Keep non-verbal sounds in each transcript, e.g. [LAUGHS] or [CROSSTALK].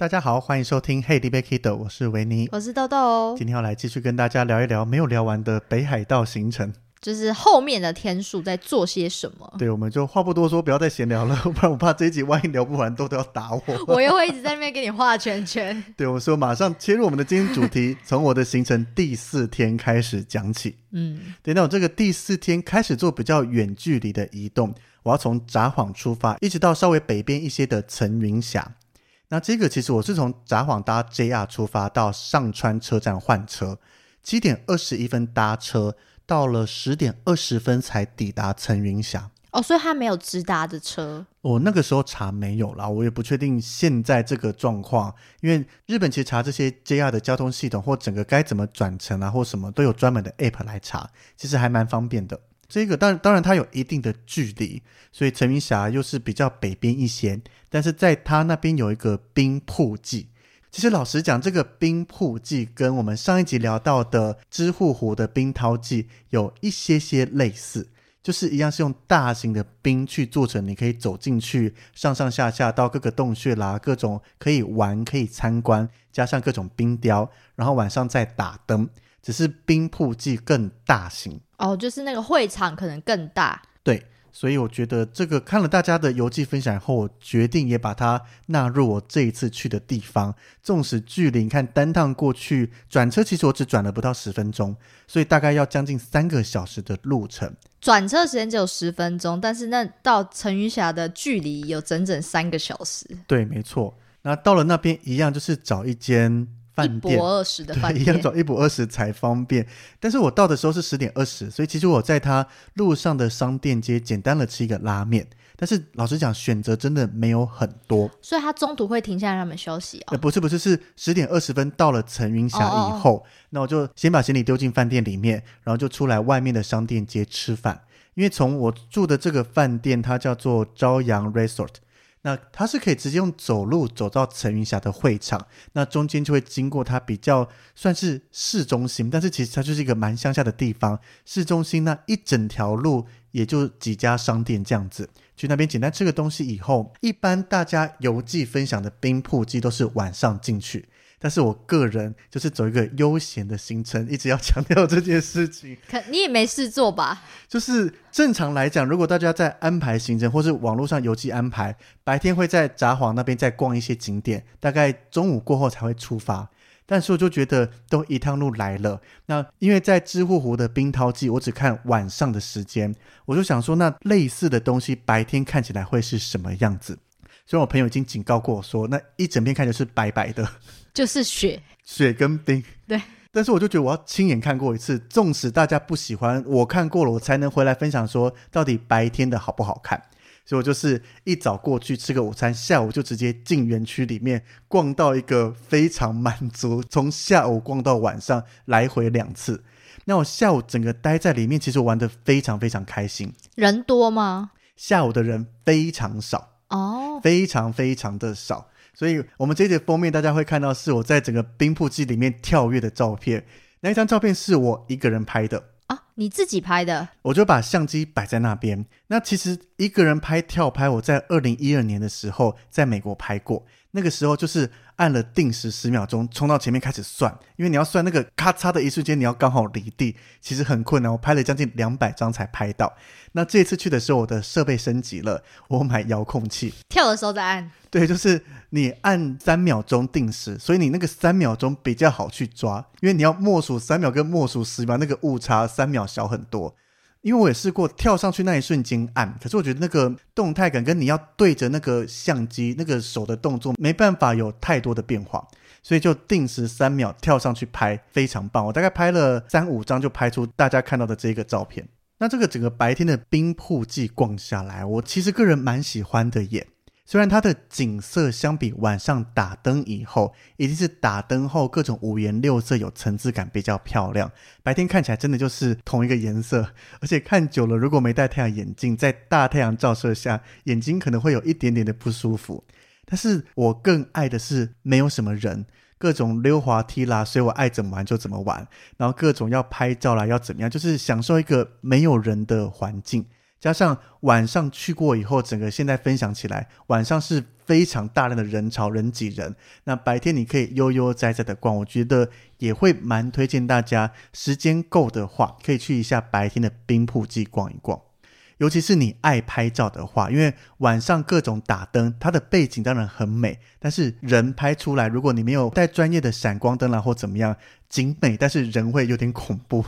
大家好，欢迎收听《Hey, d b Kid》，我是维尼，我是豆豆。今天要来继续跟大家聊一聊没有聊完的北海道行程，就是后面的天数在做些什么。对，我们就话不多说，不要再闲聊了，[LAUGHS] 不然我怕这一集万一聊不完，豆豆要打我。[LAUGHS] 我又会一直在那边给你画圈圈。[LAUGHS] 对，我说马上切入我们的今天主题，从我的行程第四天开始讲起。嗯，对，那我这个第四天开始做比较远距离的移动，我要从札幌出发，一直到稍微北边一些的层云峡。那这个其实我是从札幌搭 JR 出发到上川车站换车，七点二十一分搭车，到了十点二十分才抵达层云峡。哦，所以他没有直达的车。我那个时候查没有啦，我也不确定现在这个状况，因为日本其实查这些 JR 的交通系统或整个该怎么转乘啊或什么都有专门的 App 来查，其实还蛮方便的。这个当然当然它有一定的距离，所以陈云峡又是比较北边一些，但是在他那边有一个冰瀑记。其实老实讲，这个冰瀑记跟我们上一集聊到的知户湖的冰涛记有一些些类似，就是一样是用大型的冰去做成，你可以走进去上上下下到各个洞穴啦，各种可以玩可以参观，加上各种冰雕，然后晚上再打灯。只是冰瀑季更大型哦，就是那个会场可能更大。对，所以我觉得这个看了大家的游记分享后，我决定也把它纳入我这一次去的地方。纵使距离看单趟过去转车，其实我只转了不到十分钟，所以大概要将近三个小时的路程。转车时间只有十分钟，但是那到陈云霞的距离有整整三个小时。对，没错。那到了那边一样，就是找一间。一博二十的饭店，一样走一博二十才方便。但是我到的时候是十点二十，所以其实我在他路上的商店街简单的吃一个拉面。但是老实讲，选择真的没有很多。所以他中途会停下来让他们休息哦。不是不是，是十点二十分到了层云峡以后，那我就先把行李丢进饭店里面，然后就出来外面的商店街吃饭。因为从我住的这个饭店，它叫做朝阳 Resort。那它是可以直接用走路走到陈云霞的会场，那中间就会经过它比较算是市中心，但是其实它就是一个蛮乡下的地方。市中心那一整条路也就几家商店这样子，去那边简单吃个东西以后，一般大家游记分享的冰铺机都是晚上进去。但是我个人就是走一个悠闲的行程，一直要强调这件事情。可你也没事做吧？就是正常来讲，如果大家在安排行程，或是网络上邮寄安排，白天会在札幌那边再逛一些景点，大概中午过后才会出发。但是我就觉得都一趟路来了，那因为在知户湖的冰涛季，我只看晚上的时间，我就想说，那类似的东西白天看起来会是什么样子？所以我朋友已经警告过我说，那一整片看起来是白白的。[LAUGHS] 就是雪，雪跟冰，对。但是我就觉得我要亲眼看过一次，纵使大家不喜欢，我看过了，我才能回来分享说到底白天的好不好看。所以我就是一早过去吃个午餐，下午就直接进园区里面逛到一个非常满足，从下午逛到晚上，来回两次。那我下午整个待在里面，其实玩的非常非常开心。人多吗？下午的人非常少哦，非常非常的少。所以，我们这节封面大家会看到是我在整个冰瀑机里面跳跃的照片。那一张照片是我一个人拍的啊，你自己拍的？我就把相机摆在那边。那其实一个人拍跳拍，我在二零一二年的时候在美国拍过。那个时候就是按了定时十秒钟，冲到前面开始算，因为你要算那个咔嚓的一瞬间，你要刚好离地，其实很困难。我拍了将近两百张才拍到。那这次去的时候，我的设备升级了，我买遥控器，跳的时候再按。对，就是你按三秒钟定时，所以你那个三秒钟比较好去抓，因为你要默数三秒跟默数十秒，那个误差三秒小很多。因为我也试过跳上去那一瞬间按，可是我觉得那个动态感跟你要对着那个相机那个手的动作没办法有太多的变化，所以就定时三秒跳上去拍，非常棒。我大概拍了三五张就拍出大家看到的这个照片。那这个整个白天的冰瀑季逛下来，我其实个人蛮喜欢的耶。虽然它的景色相比晚上打灯以后，一定是打灯后各种五颜六色、有层次感比较漂亮。白天看起来真的就是同一个颜色，而且看久了，如果没戴太阳眼镜，在大太阳照射下，眼睛可能会有一点点的不舒服。但是我更爱的是没有什么人，各种溜滑梯啦，所以我爱怎么玩就怎么玩。然后各种要拍照啦，要怎么样，就是享受一个没有人的环境。加上晚上去过以后，整个现在分享起来，晚上是非常大量的人潮人挤人。那白天你可以悠悠哉哉的逛，我觉得也会蛮推荐大家，时间够的话，可以去一下白天的冰瀑季逛一逛。尤其是你爱拍照的话，因为晚上各种打灯，它的背景当然很美，但是人拍出来，如果你没有带专业的闪光灯啦或怎么样，景美，但是人会有点恐怖。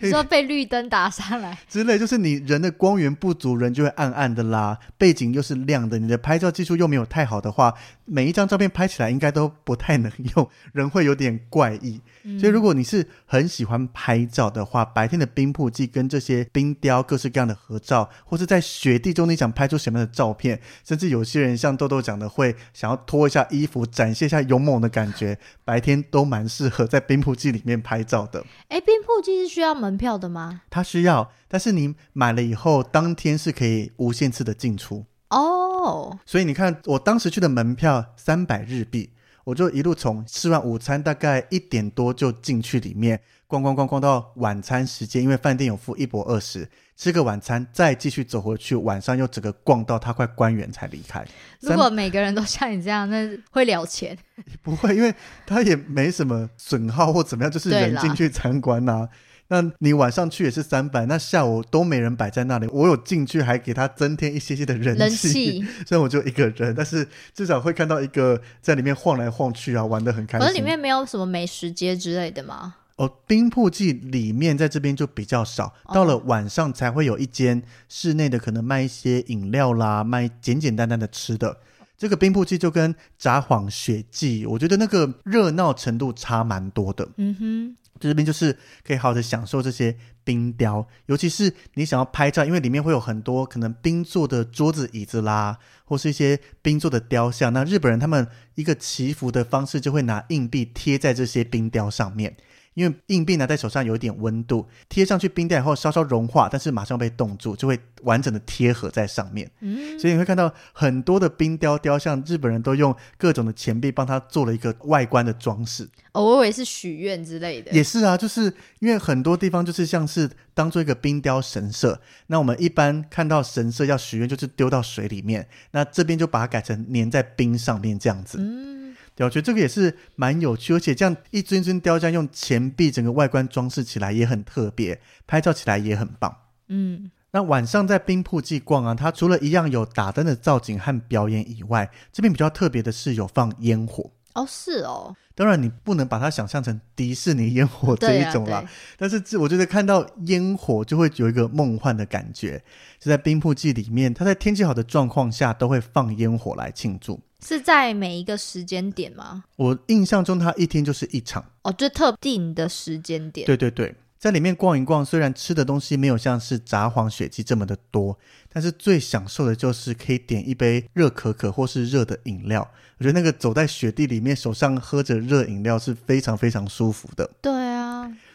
[LAUGHS] 说被绿灯打上来 [LAUGHS] 之类，就是你人的光源不足，人就会暗暗的啦。背景又是亮的，你的拍照技术又没有太好的话，每一张照片拍起来应该都不太能用，[LAUGHS] 人会有点怪异。所以如果你是很喜欢拍照的话，白天的冰瀑季跟这些冰雕各式各样的合照，或是在雪地中你想拍出什么样的照片，甚至有些人像豆豆讲的会想要脱一下衣服展现一下勇猛的感觉，白天都蛮适合在冰瀑季里面拍照的。哎，冰瀑季是需要门票的吗？它需要，但是你买了以后，当天是可以无限次的进出哦。所以你看，我当时去的门票三百日币，我就一路从吃完午餐大概一点多就进去里面逛逛逛逛到晚餐时间，因为饭店有付一博二十，吃个晚餐再继续走回去，晚上又整个逛到他快关园才离开。如果每个人都像你这样，那会了钱？[LAUGHS] 不会，因为他也没什么损耗或怎么样，就是人进去参观呐。那你晚上去也是三百，那下午都没人摆在那里。我有进去，还给他增添一些些的人气。虽然 [LAUGHS] 我就一个人，但是至少会看到一个在里面晃来晃去啊，玩的很开心。可是里面没有什么美食街之类的吗？哦，冰瀑记里面在这边就比较少，到了晚上才会有一间室内的，可能卖一些饮料啦，卖简简单单的吃的。这个冰瀑季就跟札幌雪季，我觉得那个热闹程度差蛮多的。嗯哼。这边就是可以好好的享受这些冰雕，尤其是你想要拍照，因为里面会有很多可能冰做的桌子、椅子啦，或是一些冰做的雕像。那日本人他们一个祈福的方式，就会拿硬币贴在这些冰雕上面。因为硬币拿在手上有一点温度，贴上去冰雕以后稍稍融化，但是马上被冻住，就会完整的贴合在上面。嗯，所以你会看到很多的冰雕雕像，日本人都用各种的钱币帮他做了一个外观的装饰。哦，我以为是许愿之类的。也是啊，就是因为很多地方就是像是当做一个冰雕神社。那我们一般看到神社要许愿，就是丢到水里面，那这边就把它改成粘在冰上面这样子。嗯。我觉得这个也是蛮有趣，而且这样一尊尊雕像用钱币整个外观装饰起来也很特别，拍照起来也很棒。嗯，那晚上在冰瀑季逛啊，它除了一样有打灯的造景和表演以外，这边比较特别的是有放烟火。哦，是哦。当然你不能把它想象成迪士尼烟火这一种啦，但是这我觉得看到烟火就会有一个梦幻的感觉。就在冰瀑季里面，它在天气好的状况下都会放烟火来庆祝。是在每一个时间点吗？我印象中，他一天就是一场哦，就特定的时间点。对对对，在里面逛一逛，虽然吃的东西没有像是札幌雪季这么的多，但是最享受的就是可以点一杯热可可或是热的饮料。我觉得那个走在雪地里面，手上喝着热饮料是非常非常舒服的。对啊。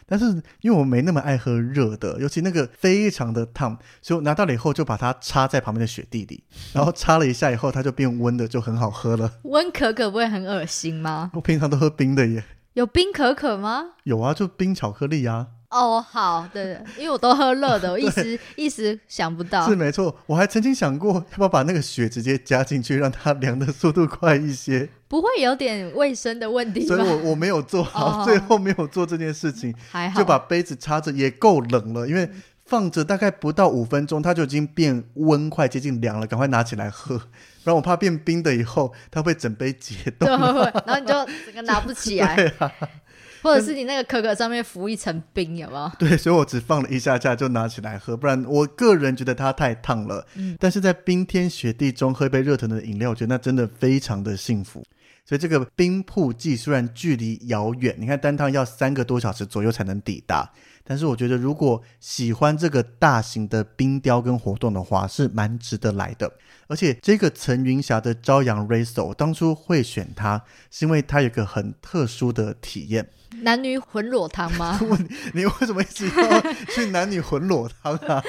但是因为我没那么爱喝热的，尤其那个非常的烫，所以我拿到了以后就把它插在旁边的雪地里，[LAUGHS] 然后插了一下以后，它就变温的，就很好喝了。温可可不会很恶心吗？我平常都喝冰的耶。有冰可可吗？有啊，就冰巧克力啊。哦，好，对，[LAUGHS] 因为我都喝热的，我一时一时想不到。是。没错，我还曾经想过要不要把那个雪直接加进去，让它凉的速度快一些，不会有点卫生的问题所以？我我没有做好，哦最后没有做这件事情，还好，就把杯子插着也够冷了，因为放着大概不到五分钟，它就已经变温，快接近凉了，赶快拿起来喝，不然我怕变冰的以后它会整杯解冻。然后你就整个拿不起来，[LAUGHS] 或者是你那个可可上面浮一层冰，有没有？[LAUGHS] 对，所以我只放了一下下就拿起来喝，不然我个人觉得它太烫了。嗯但是在冰天雪地中喝一杯热腾腾的饮料，我觉得那真的非常的幸福。所以这个冰瀑季虽然距离遥远，你看单趟要三个多小时左右才能抵达，但是我觉得如果喜欢这个大型的冰雕跟活动的话，是蛮值得来的。而且这个陈云霞的朝阳 Race，我当初会选它，是因为它有一个很特殊的体验。男女混裸汤吗？[LAUGHS] 你为什么一直要去男女混裸汤啊？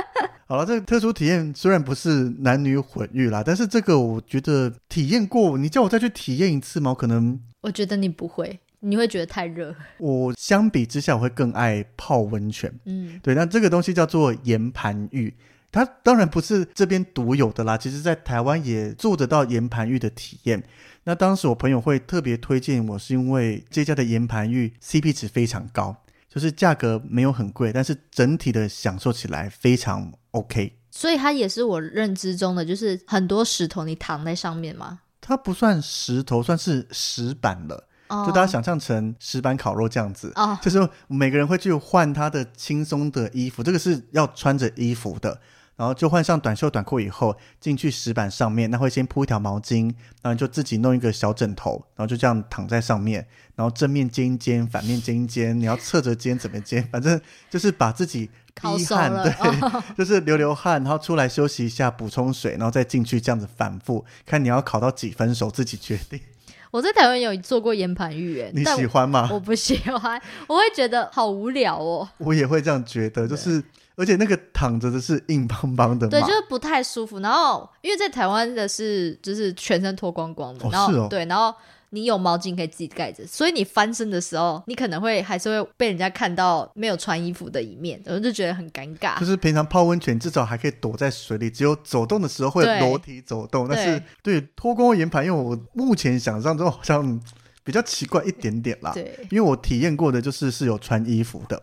[LAUGHS] 好了，这个特殊体验虽然不是男女混浴啦，但是这个我觉得体验过，你叫我再去体验一次吗？我可能我觉得你不会，你会觉得太热。我相比之下，我会更爱泡温泉。嗯，对，那这个东西叫做岩盘浴，它当然不是这边独有的啦，其实在台湾也做得到岩盘浴的体验。那当时我朋友会特别推荐我，是因为这家的岩盘浴 CP 值非常高，就是价格没有很贵，但是整体的享受起来非常 OK。所以它也是我认知中的，就是很多石头你躺在上面吗。它不算石头，算是石板了，哦，就大家想象成石板烤肉这样子。哦，就是每个人会去换他的轻松的衣服，这个是要穿着衣服的，然后就换上短袖短裤以后进去石板上面，那会先铺一条毛巾，然后就自己弄一个小枕头，然后就这样躺在上面，然后正面煎一煎，反面煎一煎，你要侧着煎怎么煎，反正就是把自己烤逼汗，对，哦就是流流汗，然后出来休息一下，补充水，然后再进去这样子反复，看你要烤到几分熟，自己决定。我在台湾有做过岩盘浴，哎，你喜欢吗？我不喜欢，我会觉得好无聊哦。我也会这样觉得，就是而且那个躺着的是硬邦邦的嘛，对，就是不太舒服。然后因为在台湾的是就是全身脱光光的，哦然后、对，然后你有毛巾可以自己盖着，所以你翻身的时候，你可能会还是会被人家看到没有穿衣服的一面，我就觉得很尴尬。就是平常泡温泉至少还可以躲在水里，只有走动的时候会对裸体走动。但是对对脱光岩盘，因为我目前想象中好像比较奇怪一点点啦。对，因为我体验过的就是是有穿衣服的，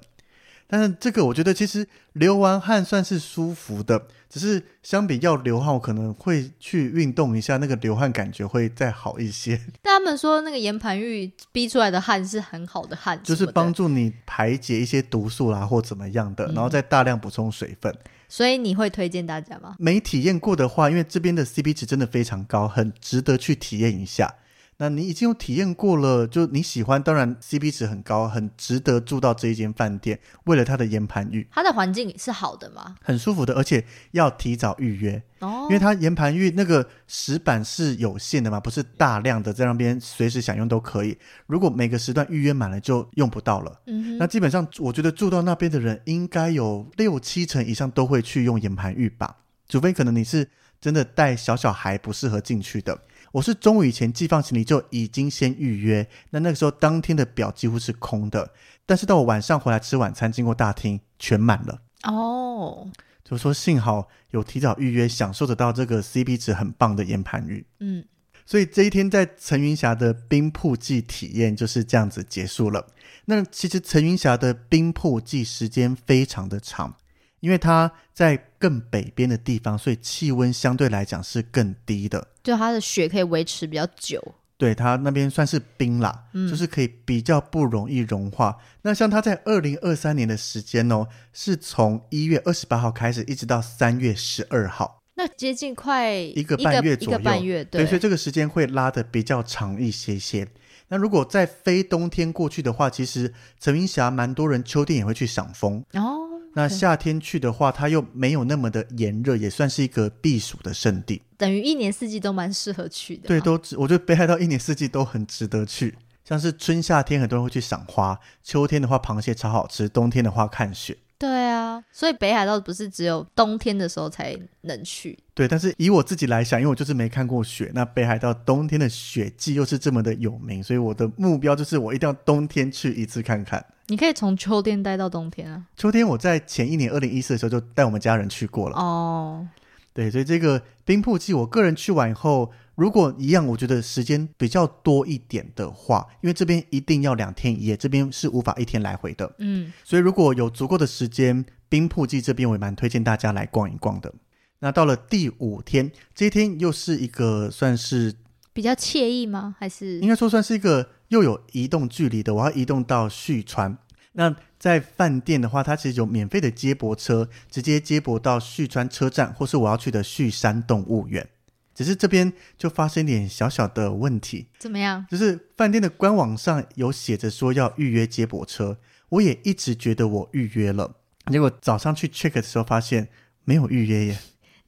但是这个我觉得其实流完汗算是舒服的，只是相比要流汗，我可能会去运动一下，那个流汗感觉会再好一些，[LAUGHS] 但他们说那个岩盘浴逼出来的汗是很好的汗，就是帮。助你排解一些毒素啦或怎么样的，嗯然后再大量补充水分。所以你会推荐大家吗？没体验过的话，因为这边的 CP 值真的非常高，很值得去体验一下。那你已经有体验过了，就你喜欢，当然 CP 值很高，很值得住到这一间饭店，为了它的岩盘浴，它的环境是好的吗？很舒服的，而且要提早预约，哦因为它岩盘浴那个石板是有限的嘛，不是大量的在那边随时享用都可以。如果每个时段预约满了，就用不到了。嗯，那基本上，我觉得住到那边的人应该有六七成以上都会去用岩盘浴吧，除非可能你是真的带小小孩不适合进去的。我是中午以前寄放行李就已经先预约，那那个时候当天的表几乎是空的，但是到我晚上回来吃晚餐，经过大厅全满了。哦，就是说幸好有提早预约，享受得到这个 CP 值很棒的岩盘浴。嗯，所以这一天在陈云霞的冰瀑季体验就是这样子结束了。那其实陈云霞的冰瀑季时间非常的长，因为它在更北边的地方，所以气温相对来讲是更低的。就它的雪可以维持比较久。对它那边算是冰啦，嗯就是可以比较不容易融化。那像它在二零二三年的时间哦，是从一月二十八号开始，一直到三月十二号，那接近快一个半月一左右个半月，对，所以这个时间会拉的比较长一些些。那如果在非冬天过去的话，其实陈云霞蛮多人秋天也会去赏枫。哦，那夏天去的话，它又没有那么的炎热，也算是一个避暑的圣地。等于一年四季都蛮适合去的嘛。对，都值，我觉得北海道一年四季都很值得去。像是春夏天很多人会去赏花，秋天的话螃蟹超好吃，冬天的话看雪。对啊，所以北海道不是只有冬天的时候才能去。对，但是以我自己来想，因为我就是没看过雪，那北海道冬天的雪季又是这么的有名，所以我的目标就是我一定要冬天去一次看看。你可以从秋天待到冬天啊。秋天我在前一年二零一四的时候就带我们家人去过了。哦，对，所以这个冰瀑季，我个人去完以后，如果一样，我觉得时间比较多一点的话，因为这边一定要两天一夜，这边是无法一天来回的。嗯，所以如果有足够的时间，冰瀑季这边我也蛮推荐大家来逛一逛的。那到了第五天，这一天又是一个算是比较惬意吗？还是应该说算是一个又有移动距离的，我要移动到旭川。那在饭店的话，它其实有免费的接驳车，直接接驳到旭川车站，或是我要去的旭山动物园。只是这边就发生一点小小的问题，怎么样？就是饭店的官网上有写着说要预约接驳车，我也一直觉得我预约了，结果早上去 check 的时候发现没有预约耶。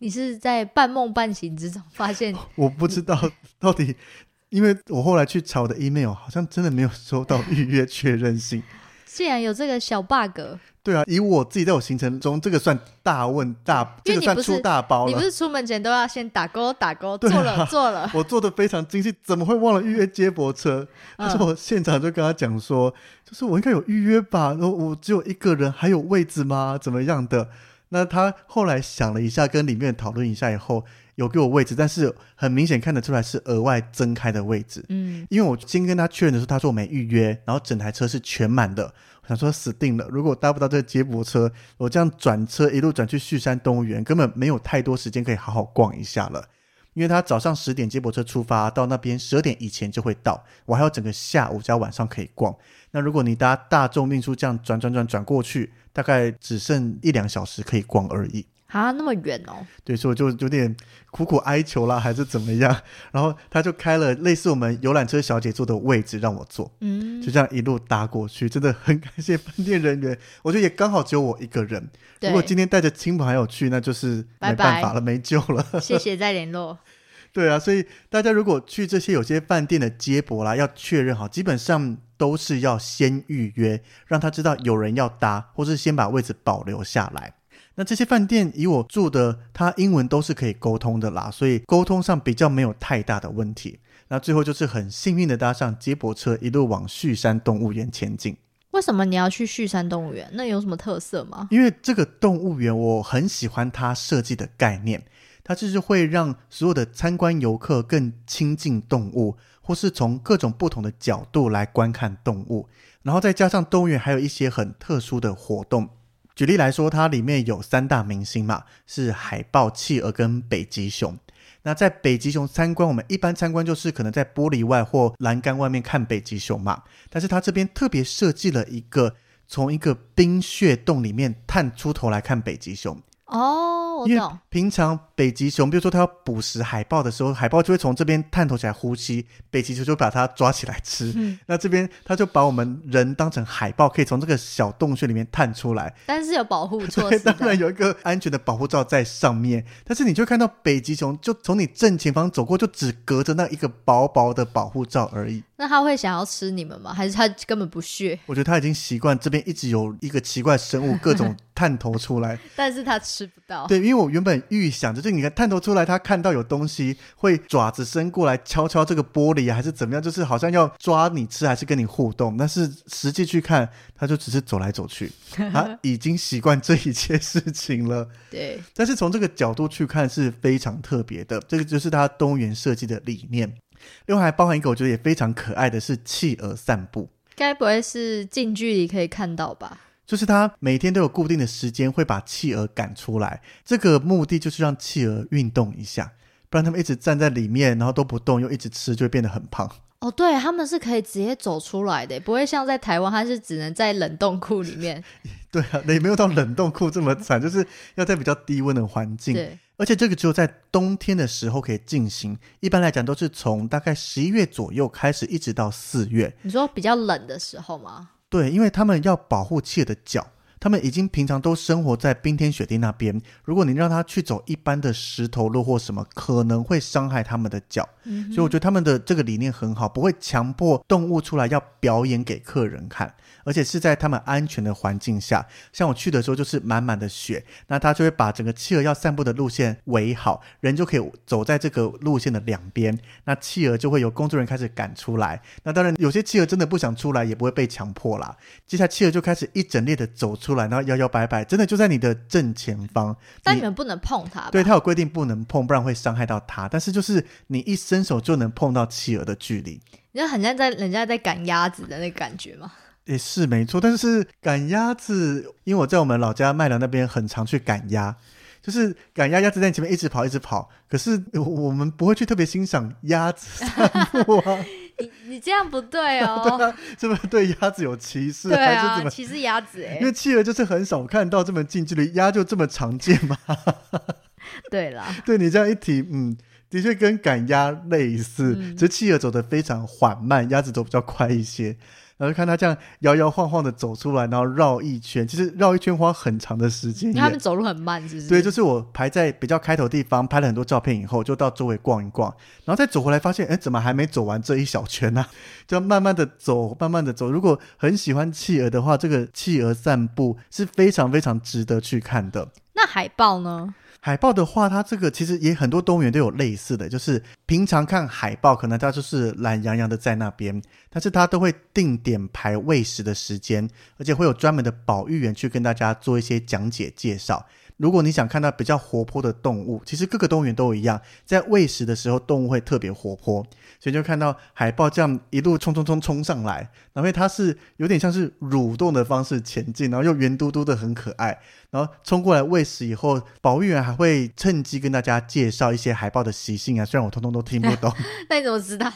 你是在半梦半醒之中发现？[LAUGHS] 我不知道 [LAUGHS] 到底，因为我后来去查我的 email，好像真的没有收到预约确认信。既然有这个小 bug，对啊，以我自己在我行程中，这个算大问大，这个算出大包了。你不是出门前都要先打勾打勾，做了做了。我做的非常精细，怎么会忘了预约接驳车？但是嗯我现场就跟他讲说，就是我应该有预约吧，然后我只有一个人，还有位置吗？怎么样的？那他后来想了一下，跟里面讨论一下以后，有给我位置，但是很明显看得出来是额外增开的位置。嗯，因为我先跟他确认的时候，他说我没预约，然后整台车是全满的。我想说死定了，如果我搭不到这个接驳车，我这样转车一路转去旭山动物园，根本没有太多时间可以好好逛一下了。因为他早上十点接驳车出发，到那边十二点以前就会到，我还有整个下午加晚上可以逛。那如果你搭大众运输这样转转转转过去，大概只剩一两小时可以逛而已。啊，那么远哦。对，所以我就有点苦苦哀求啦，还是怎么样？然后他就开了类似我们游览车小姐坐的位置让我坐，嗯，就这样一路搭过去，真的很感谢饭店人员。我觉得也刚好只有我一个人，如果今天带着亲朋好友去，那就是拜没办拜法了，没救了。谢谢再联络。[LAUGHS] 对啊，所以大家如果去这些有些饭店的接驳啦，要确认好，基本上都是要先预约，让他知道有人要搭，或是先把位置保留下来。那这些饭店以我住的，它英文都是可以沟通的啦，所以沟通上比较没有太大的问题。那最后就是很幸运的搭上接驳车，一路往旭山动物园前进。为什么你要去旭山动物园？那有什么特色吗？因为这个动物园我很喜欢它设计的概念，它就是会让所有的参观游客更亲近动物，或是从各种不同的角度来观看动物，然后再加上动物园还有一些很特殊的活动。举例来说，它里面有三大明星嘛，是海豹、企鹅跟北极熊。那在北极熊参观，我们一般参观就是可能在玻璃外或栏杆外面看北极熊嘛，但是它这边特别设计了一个从一个冰穴洞里面探出头来看北极熊，哦，我因为懂。平常北极熊，比如说它要捕食海豹的时候，海豹就会从这边探头起来呼吸，北极熊就把它抓起来吃。嗯，那这边它就把我们人当成海豹，可以从这个小洞穴里面探出来。但是有保护措对，施当然的。有一个安全的保护罩在上面，但是你就看到北极熊就从你正前方走过，就只隔着那一个薄薄的保护罩而已。那他会想要吃你们吗？还是他根本不屑？我觉得它已经习惯这边一直有一个奇怪生物 [LAUGHS] 各种探头出来。但是他吃不到。对，因为我原本预想着就你看探头出来，他看到有东西会爪子伸过来敲敲这个玻璃啊，还是怎么样，就是好像要抓你吃，还是跟你互动。但是实际去看，他就只是走来走去，他 [LAUGHS] 已经习惯这一切事情了。对，[LAUGHS] 但是从这个角度去看是非常特别的，这个就是他动物园设计的理念。另外还包含一个我觉得也非常可爱的是企鹅散步。该不会是近距离可以看到吧？就是他每天都有固定的时间会把企鹅赶出来，这个目的就是让企鹅运动一下，不然他们一直站在里面，然后都不动，又一直吃，就会变得很胖。哦，对，他们是可以直接走出来的，不会像在台湾，它是只能在冷冻库里面。[LAUGHS] 对啊，也没有到冷冻库这么惨，[LAUGHS] 就是要在比较低温的环境。对，而且这个只有在冬天的时候可以进行，一般来讲都是从大概十一月左右开始，一直到四月。你说比较冷的时候吗？对，因为他们要保护企鹅的脚，他们已经平常都生活在冰天雪地那边。如果你让他去走一般的石头路或什么，可能会伤害他们的脚。嗯所以我觉得他们的这个理念很好，不会强迫动物出来要表演给客人看，而且是在他们安全的环境下。像我去的时候就是满满的雪，那他就会把整个企鹅要散步的路线围好，人就可以走在这个路线的两边，那企鹅就会有工作人员开始赶出来。那当然有些企鹅真的不想出来，也不会被强迫啦。接下来企鹅就开始一整列的走出来，然后摇摇摆摆，真的就在你的正前方。但你们不能碰它？对，它有规定不能碰，不然会伤害到它。但是就是你一伸手就能碰到企鹅的距离，你就很像在人家在赶鸭子的那个感觉吗。也是没错。但是赶鸭子，因为我在我们老家麦寮那边很常去赶鸭，就是赶鸭，鸭子在你前面一直跑，一直跑。可是我我们不会去特别欣赏鸭子散步啊，[LAUGHS] 你你这样不对哦。[LAUGHS] 对啊，是不是对鸭子有歧视，对还是怎啊，么？其实鸭子哎因，为企鹅就是很少看到这么近距离，鸭就这么常见嘛。[LAUGHS] 对啦，对你这样一提，嗯，的确跟赶鸭类似，嗯只是企鹅走得非常缓慢，鸭子走比较快一些。然后看它这样摇摇晃晃的走出来，然后绕一圈，其实绕一圈花很长的时间他们。走路很慢，是不是？对，就是我排在比较开头地方拍了很多照片以后，就到周围逛一逛，然后再走回来发现，哎，怎么还没走完这一小圈呢、[LAUGHS] 就要慢慢的走，慢慢的走。如果很喜欢企鹅的话，这个企鹅散步是非常非常值得去看的。那海豹呢？海豹的话，它这个其实也很多动物园都有类似的，就是平常看海豹，可能它就是懒洋洋的在那边，但是它都会定点排喂食的时间，而且会有专门的保育员去跟大家做一些讲解介绍。如果你想看到比较活泼的动物，其实各个动物园都一样，在喂食的时候，动物会特别活泼，所以就看到海豹这样一路冲冲冲冲上来，然后它是有点像是蠕动的方式前进，然后又圆嘟嘟的很可爱，然后冲过来喂食以后，保育员还会趁机跟大家介绍一些海豹的习性啊，虽然我通通都听不懂，那你怎么知道？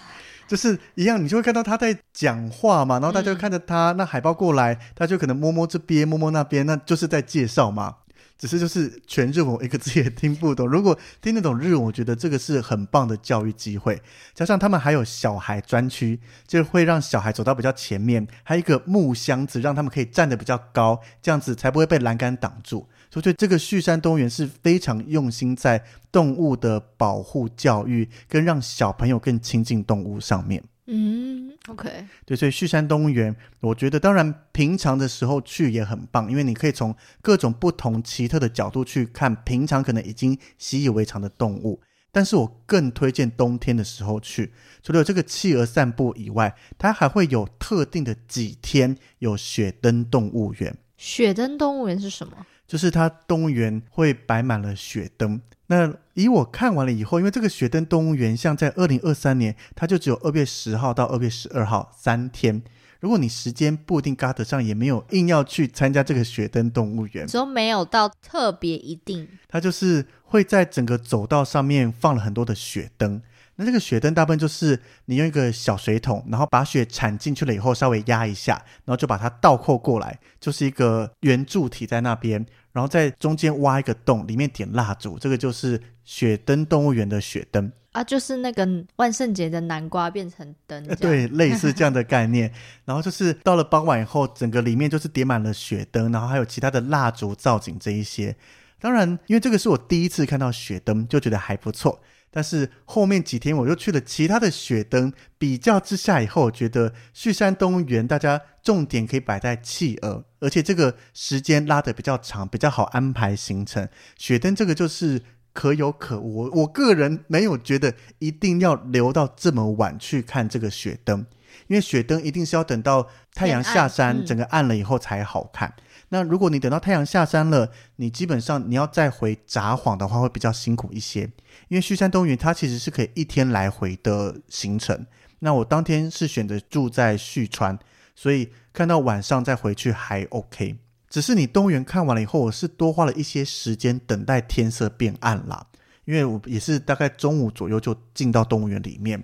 就是一样，你就会看到他在讲话嘛，然后大家就看着他，那海豹过来，他就可能摸摸这边，摸摸那边，那就是在介绍嘛。只是就是全日文，一个字也听不懂。如果听得懂日文，我觉得这个是很棒的教育机会。加上他们还有小孩专区，就会让小孩走到比较前面，还有一个木箱子，让他们可以站得比较高，这样子才不会被栏杆挡住。所以这个旭山动物园是非常用心在动物的保护教育，跟让小朋友更亲近动物上面。嗯，OK，对，所以旭山动物园，我觉得当然平常的时候去也很棒，因为你可以从各种不同奇特的角度去看平常可能已经习以为常的动物。但是我更推荐冬天的时候去，除了有这个企鹅散步以外，它还会有特定的几天有雪灯动物园。雪灯动物园是什么？就是它动物园会摆满了雪灯。那以我看完了以后，因为这个雪灯动物园像在二零二三年，它就只有二月十号到二月十二号三天。如果你时间不一定嘎得上，也没有硬要去参加这个雪灯动物园，说没有到特别一定，它就是会在整个走道上面放了很多的雪灯。那这个雪灯大部分就是你用一个小水桶，然后把雪铲进去了以后，稍微压一下，然后就把它倒扣过来，就是一个圆柱体在那边，然后在中间挖一个洞，里面点蜡烛，这个就是雪灯动物园的雪灯。啊，就是那个万圣节的南瓜变成灯，对，类似这样的概念。然后就是到了傍晚以后，整个里面就是叠满了雪灯，然后还有其他的蜡烛、造景这一些。当然，因为这个是我第一次看到雪灯，就觉得还不错。但是后面几天我又去了其他的雪灯，比较之下以后，我觉得旭山动物园大家重点可以摆在企鹅，而且这个时间拉得比较长，比较好安排行程。雪灯这个就是可有可无，我我个人没有觉得一定要留到这么晚去看这个雪灯，因为雪灯一定是要等到太阳下山，嗯整个暗了以后才好看。那如果你等到太阳下山了，你基本上你要再回札幌的话，会比较辛苦一些，因为旭山动物园它其实是可以一天来回的行程。那我当天是选择住在旭川，所以看到晚上再回去还 OK。只是你动物园看完了以后，我是多花了一些时间等待天色变暗啦，因为我也是大概中午左右就进到动物园里面。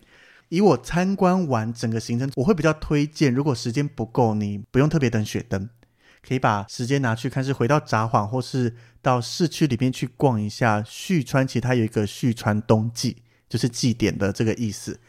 以我参观完整个行程，我会比较推荐，如果时间不够，你不用特别等雪灯，可以把时间拿去看是回到札幌，或是到市区里面去逛一下。旭川其实它有一个旭川冬季，就是祭典的这个意思。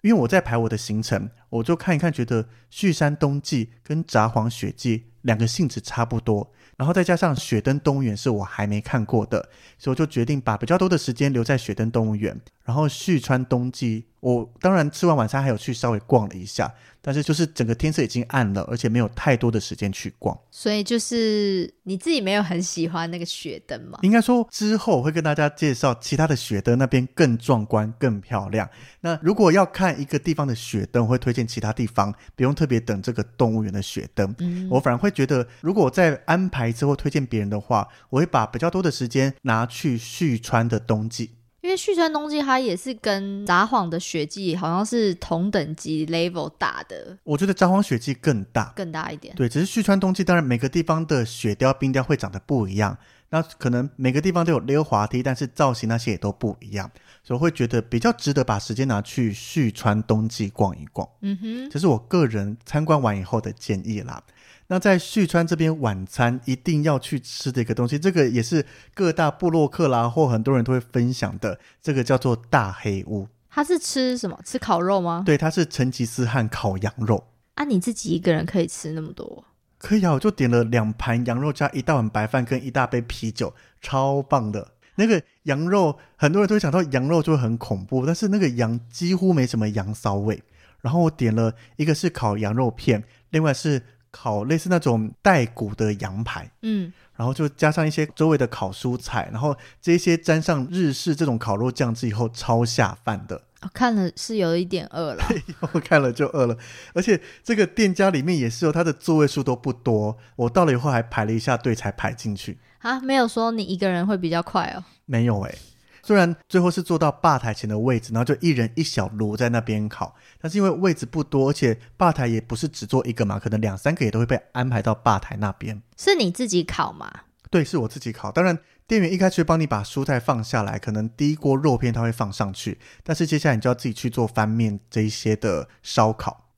因为我在排我的行程，我就看一看，觉得旭山冬季跟札幌雪季两个性质差不多，然后再加上雪灯动物园是我还没看过的，所以我就决定把比较多的时间留在雪灯动物园。然后旭川冬季，我当然吃完晚餐还有去稍微逛了一下，但是就是整个天色已经暗了，而且没有太多的时间去逛。所以就是你自己没有很喜欢那个雪灯吗？应该说之后会跟大家介绍其他的雪灯，那边更壮观、更漂亮。那如果要看一个地方的雪灯，我会推荐其他地方，不用特别等这个动物园的雪灯。嗯我反而会觉得，如果我在安排之后推荐别人的话，我会把比较多的时间拿去旭川的冬季。因为旭川冬季它也是跟札幌的雪季好像是同等级 level 大的，我觉得札幌雪季更大，更大一点。对，只是旭川冬季，当然每个地方的雪雕、冰雕会长得不一样，那可能每个地方都有溜滑梯，但是造型那些也都不一样，所以我会觉得比较值得把时间拿去旭川冬季逛一逛，嗯哼，这是我个人参观完以后的建议啦。那在旭川这边晚餐一定要去吃的一个东西，这个也是各大部落客啦或很多人都会分享的，这个叫做大黑屋。它是吃什么？吃烤肉吗？对，它是成吉思汗烤羊肉。啊，你自己一个人可以吃那么多？可以啊，我就点了两盘羊肉加一大碗白饭跟一大杯啤酒，超棒的。那个羊肉，很多人都会想到羊肉就会很恐怖，但是那个羊几乎没什么羊骚味。然后我点了一个是烤羊肉片，另外是烤类似那种带骨的羊排，嗯，然后就加上一些周围的烤蔬菜，然后这些沾上日式这种烤肉酱汁以后，超下饭的。我看了是有一点饿了。[LAUGHS] 我看了就饿了，而且这个店家里面也是有，它的座位数都不多，我到了以后还排了一下队才排进去。啊，没有说你一个人会比较快哦。没有诶，虽然最后是坐到吧台前的位置，然后就一人一小炉在那边烤，但是因为位置不多，而且吧台也不是只坐一个嘛，可能两三个也都会被安排到吧台那边。是你自己烤吗？对，是我自己烤。当然，店员一开始会帮你把蔬菜放下来，可能第一锅肉片他会放上去，但是接下来你就要自己去做翻面这一些的烧烤。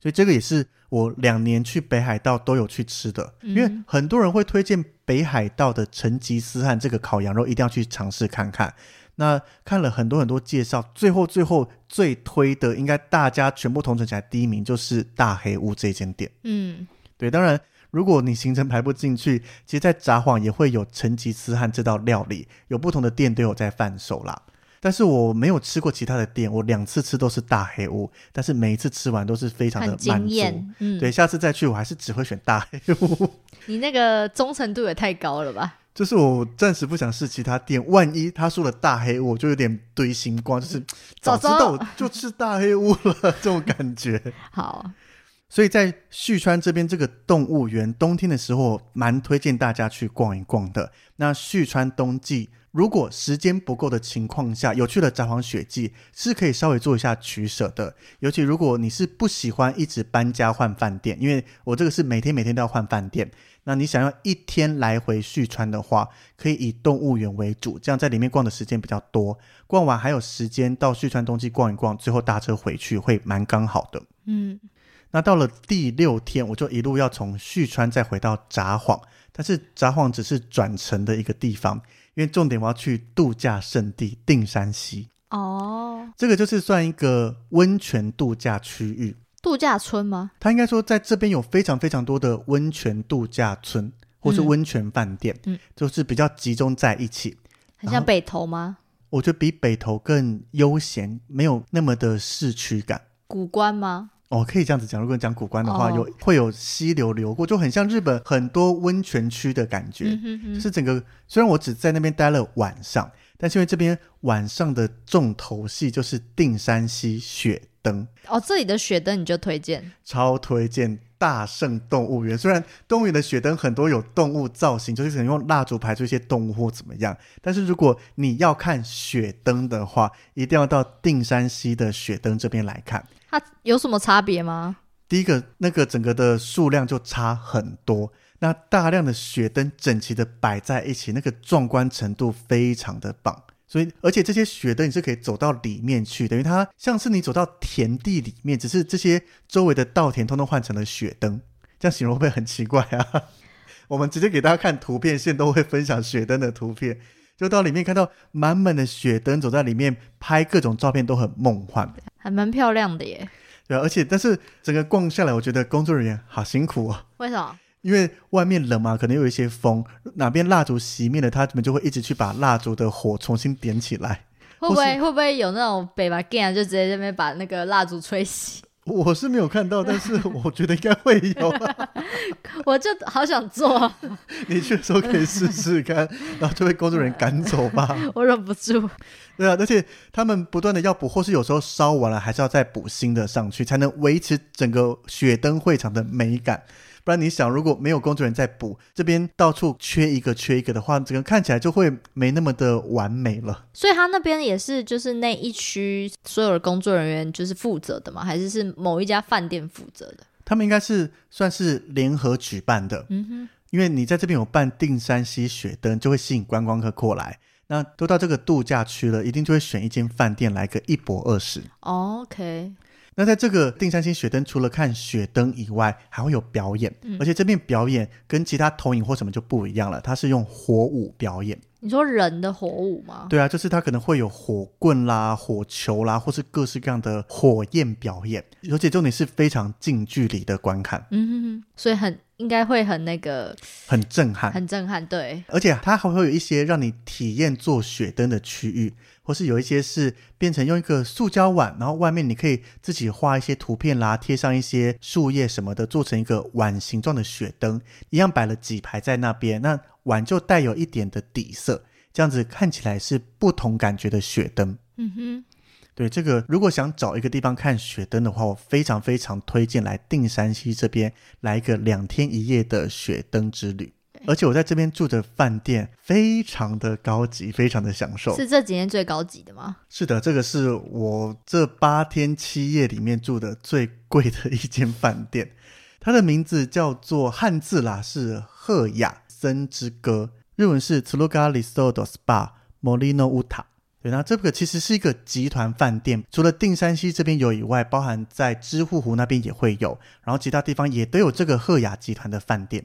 所以这个也是我两年去北海道都有去吃的，因为嗯很多人会推荐北海道的成吉思汗这个烤羊肉，一定要去尝试看看。那看了很多很多介绍，最后最后最推的，应该大家全部统整起来第一名就是大黑屋这间店。嗯，对，当然，如果你行程排不进去，其实，在札幌也会有成吉思汗这道料理，有不同的店都有在贩售啦。但是我没有吃过其他的店，我两次吃都是大黑屋，但是每一次吃完都是非常的满足。对，下次再去我还是只会选大黑屋。[LAUGHS] 你那个忠诚度也太高了吧？就是我暂时不想试其他店，万一他说了大黑屋，我就有点堆星光，就是早知道道我就吃大黑屋了这种感觉。[LAUGHS] 好，所以在旭川这边这个动物园，冬天的时候蛮推荐大家去逛一逛的。那旭川冬季，如果时间不够的情况下，有趣的札幌雪季，是可以稍微做一下取舍的。尤其如果你是不喜欢一直搬家换饭店，因为我这个是每天每天都要换饭店，那你想要一天来回续穿的话，可以以动物园为主，这样在里面逛的时间比较多，逛完还有时间到旭川冬季逛一逛，最后搭车回去会蛮刚好的。嗯，那到了第六天，我就一路要从旭川再回到札幌，但是札幌只是转乘的一个地方，因为重点我要去度假胜地定山溪，哦，这个就是算一个温泉度假区域。度假村吗？他应该说在这边有非常非常多的温泉度假村或是嗯温泉饭店，嗯就是比较集中在一起。很像北投吗？我觉得比北投更悠闲，没有那么的市区感。古关吗？哦，可以这样子讲。如果讲古关的话，哦有会有溪流流过，就很像日本很多温泉区的感觉。嗯哼哼，就是整个虽然我只在那边待了晚上，但是因为这边晚上的重头戏就是定山溪雪灯，哦，这里的雪灯你就推荐，超推荐大圣动物园。虽然动物园的雪灯很多有动物造型，就是可能用蜡烛排出一些动物或怎么样，但是如果你要看雪灯的话，一定要到定山溪的雪灯这边来看。它有什么差别吗？第一个，那个整个的数量就差很多。那大量的雪灯整齐的摆在一起，那个壮观程度非常的棒。所以，而且这些雪灯你是可以走到里面去，等于它像是你走到田地里面，只是这些周围的稻田通通换成了雪灯。这样形容会不会很奇怪啊？[LAUGHS] 我们直接给大家看图片，现在都会分享雪灯的图片，就到里面看到满满的雪灯，走在里面拍各种照片都很梦幻。还蛮漂亮的耶。对啊，而且但是整个逛下来，我觉得工作人员好辛苦哦，为什么？因为外面冷嘛，可能有一些风，哪边蜡烛熄灭了，他们就会一直去把蜡烛的火重新点起来。会不会会不会有那种北巴 gay 啊，就直接这边把那个蜡烛吹熄？我是没有看到，但是 [LAUGHS] 我觉得应该会有、啊。[LAUGHS] 我就好想做，[LAUGHS] 你去的时候可以试试看，然后就被工作人员赶走吧。我忍不住。对啊，而且他们不断的要补，或是有时候烧完了还是要再补新的上去，才能维持整个雪灯会场的美感。不然你想，如果没有工作人员在补，这边到处缺一个缺一个的话，整个看起来就会没那么的完美了。所以他那边也是，就是那一区所有的工作人员就是负责的吗？还是是某一家饭店负责的？他们应该是算是联合举办的，嗯哼，因为你在这边有办定山溪雪灯，就会吸引观光客过来。那都到这个度假区了，一定就会选一间饭店来个一博二十。哦 OK，那在这个定山星雪灯，除了看雪灯以外，还会有表演，嗯而且这边表演跟其他投影或什么就不一样了，它是用火舞表演。你说人的火舞吗？对啊，就是它可能会有火棍啦、火球啦，或是各式各样的火焰表演，而且重点是非常近距离的观看，嗯哼哼，所以很应该会很那个很震撼。很震撼，对，而且它还会有一些让你体验做雪灯的区域，或是有一些是变成用一个塑胶碗，然后外面你可以自己画一些图片啦，贴上一些树叶什么的，做成一个碗形状的雪灯，一样摆了几排在那边。那碗就带有一点的底色，这样子看起来是不同感觉的雪灯。嗯哼，对这个，如果想找一个地方看雪灯的话，我非常非常推荐来定山西这边来一个两天一夜的雪灯之旅。而且我在这边住的饭店非常的高级，非常的享受。是这几天最高级的吗？是的，这个是我这八天七夜里面住的最贵的一间饭店，它的名字叫做汉字啦，是赫雅森之歌，日文是 Tsuruga Resort Spa Molino Uta。对，那这个其实是一个集团饭店，除了定山溪这边有以外，包含在知户湖那边也会有，然后其他地方也都有这个赫雅集团的饭店。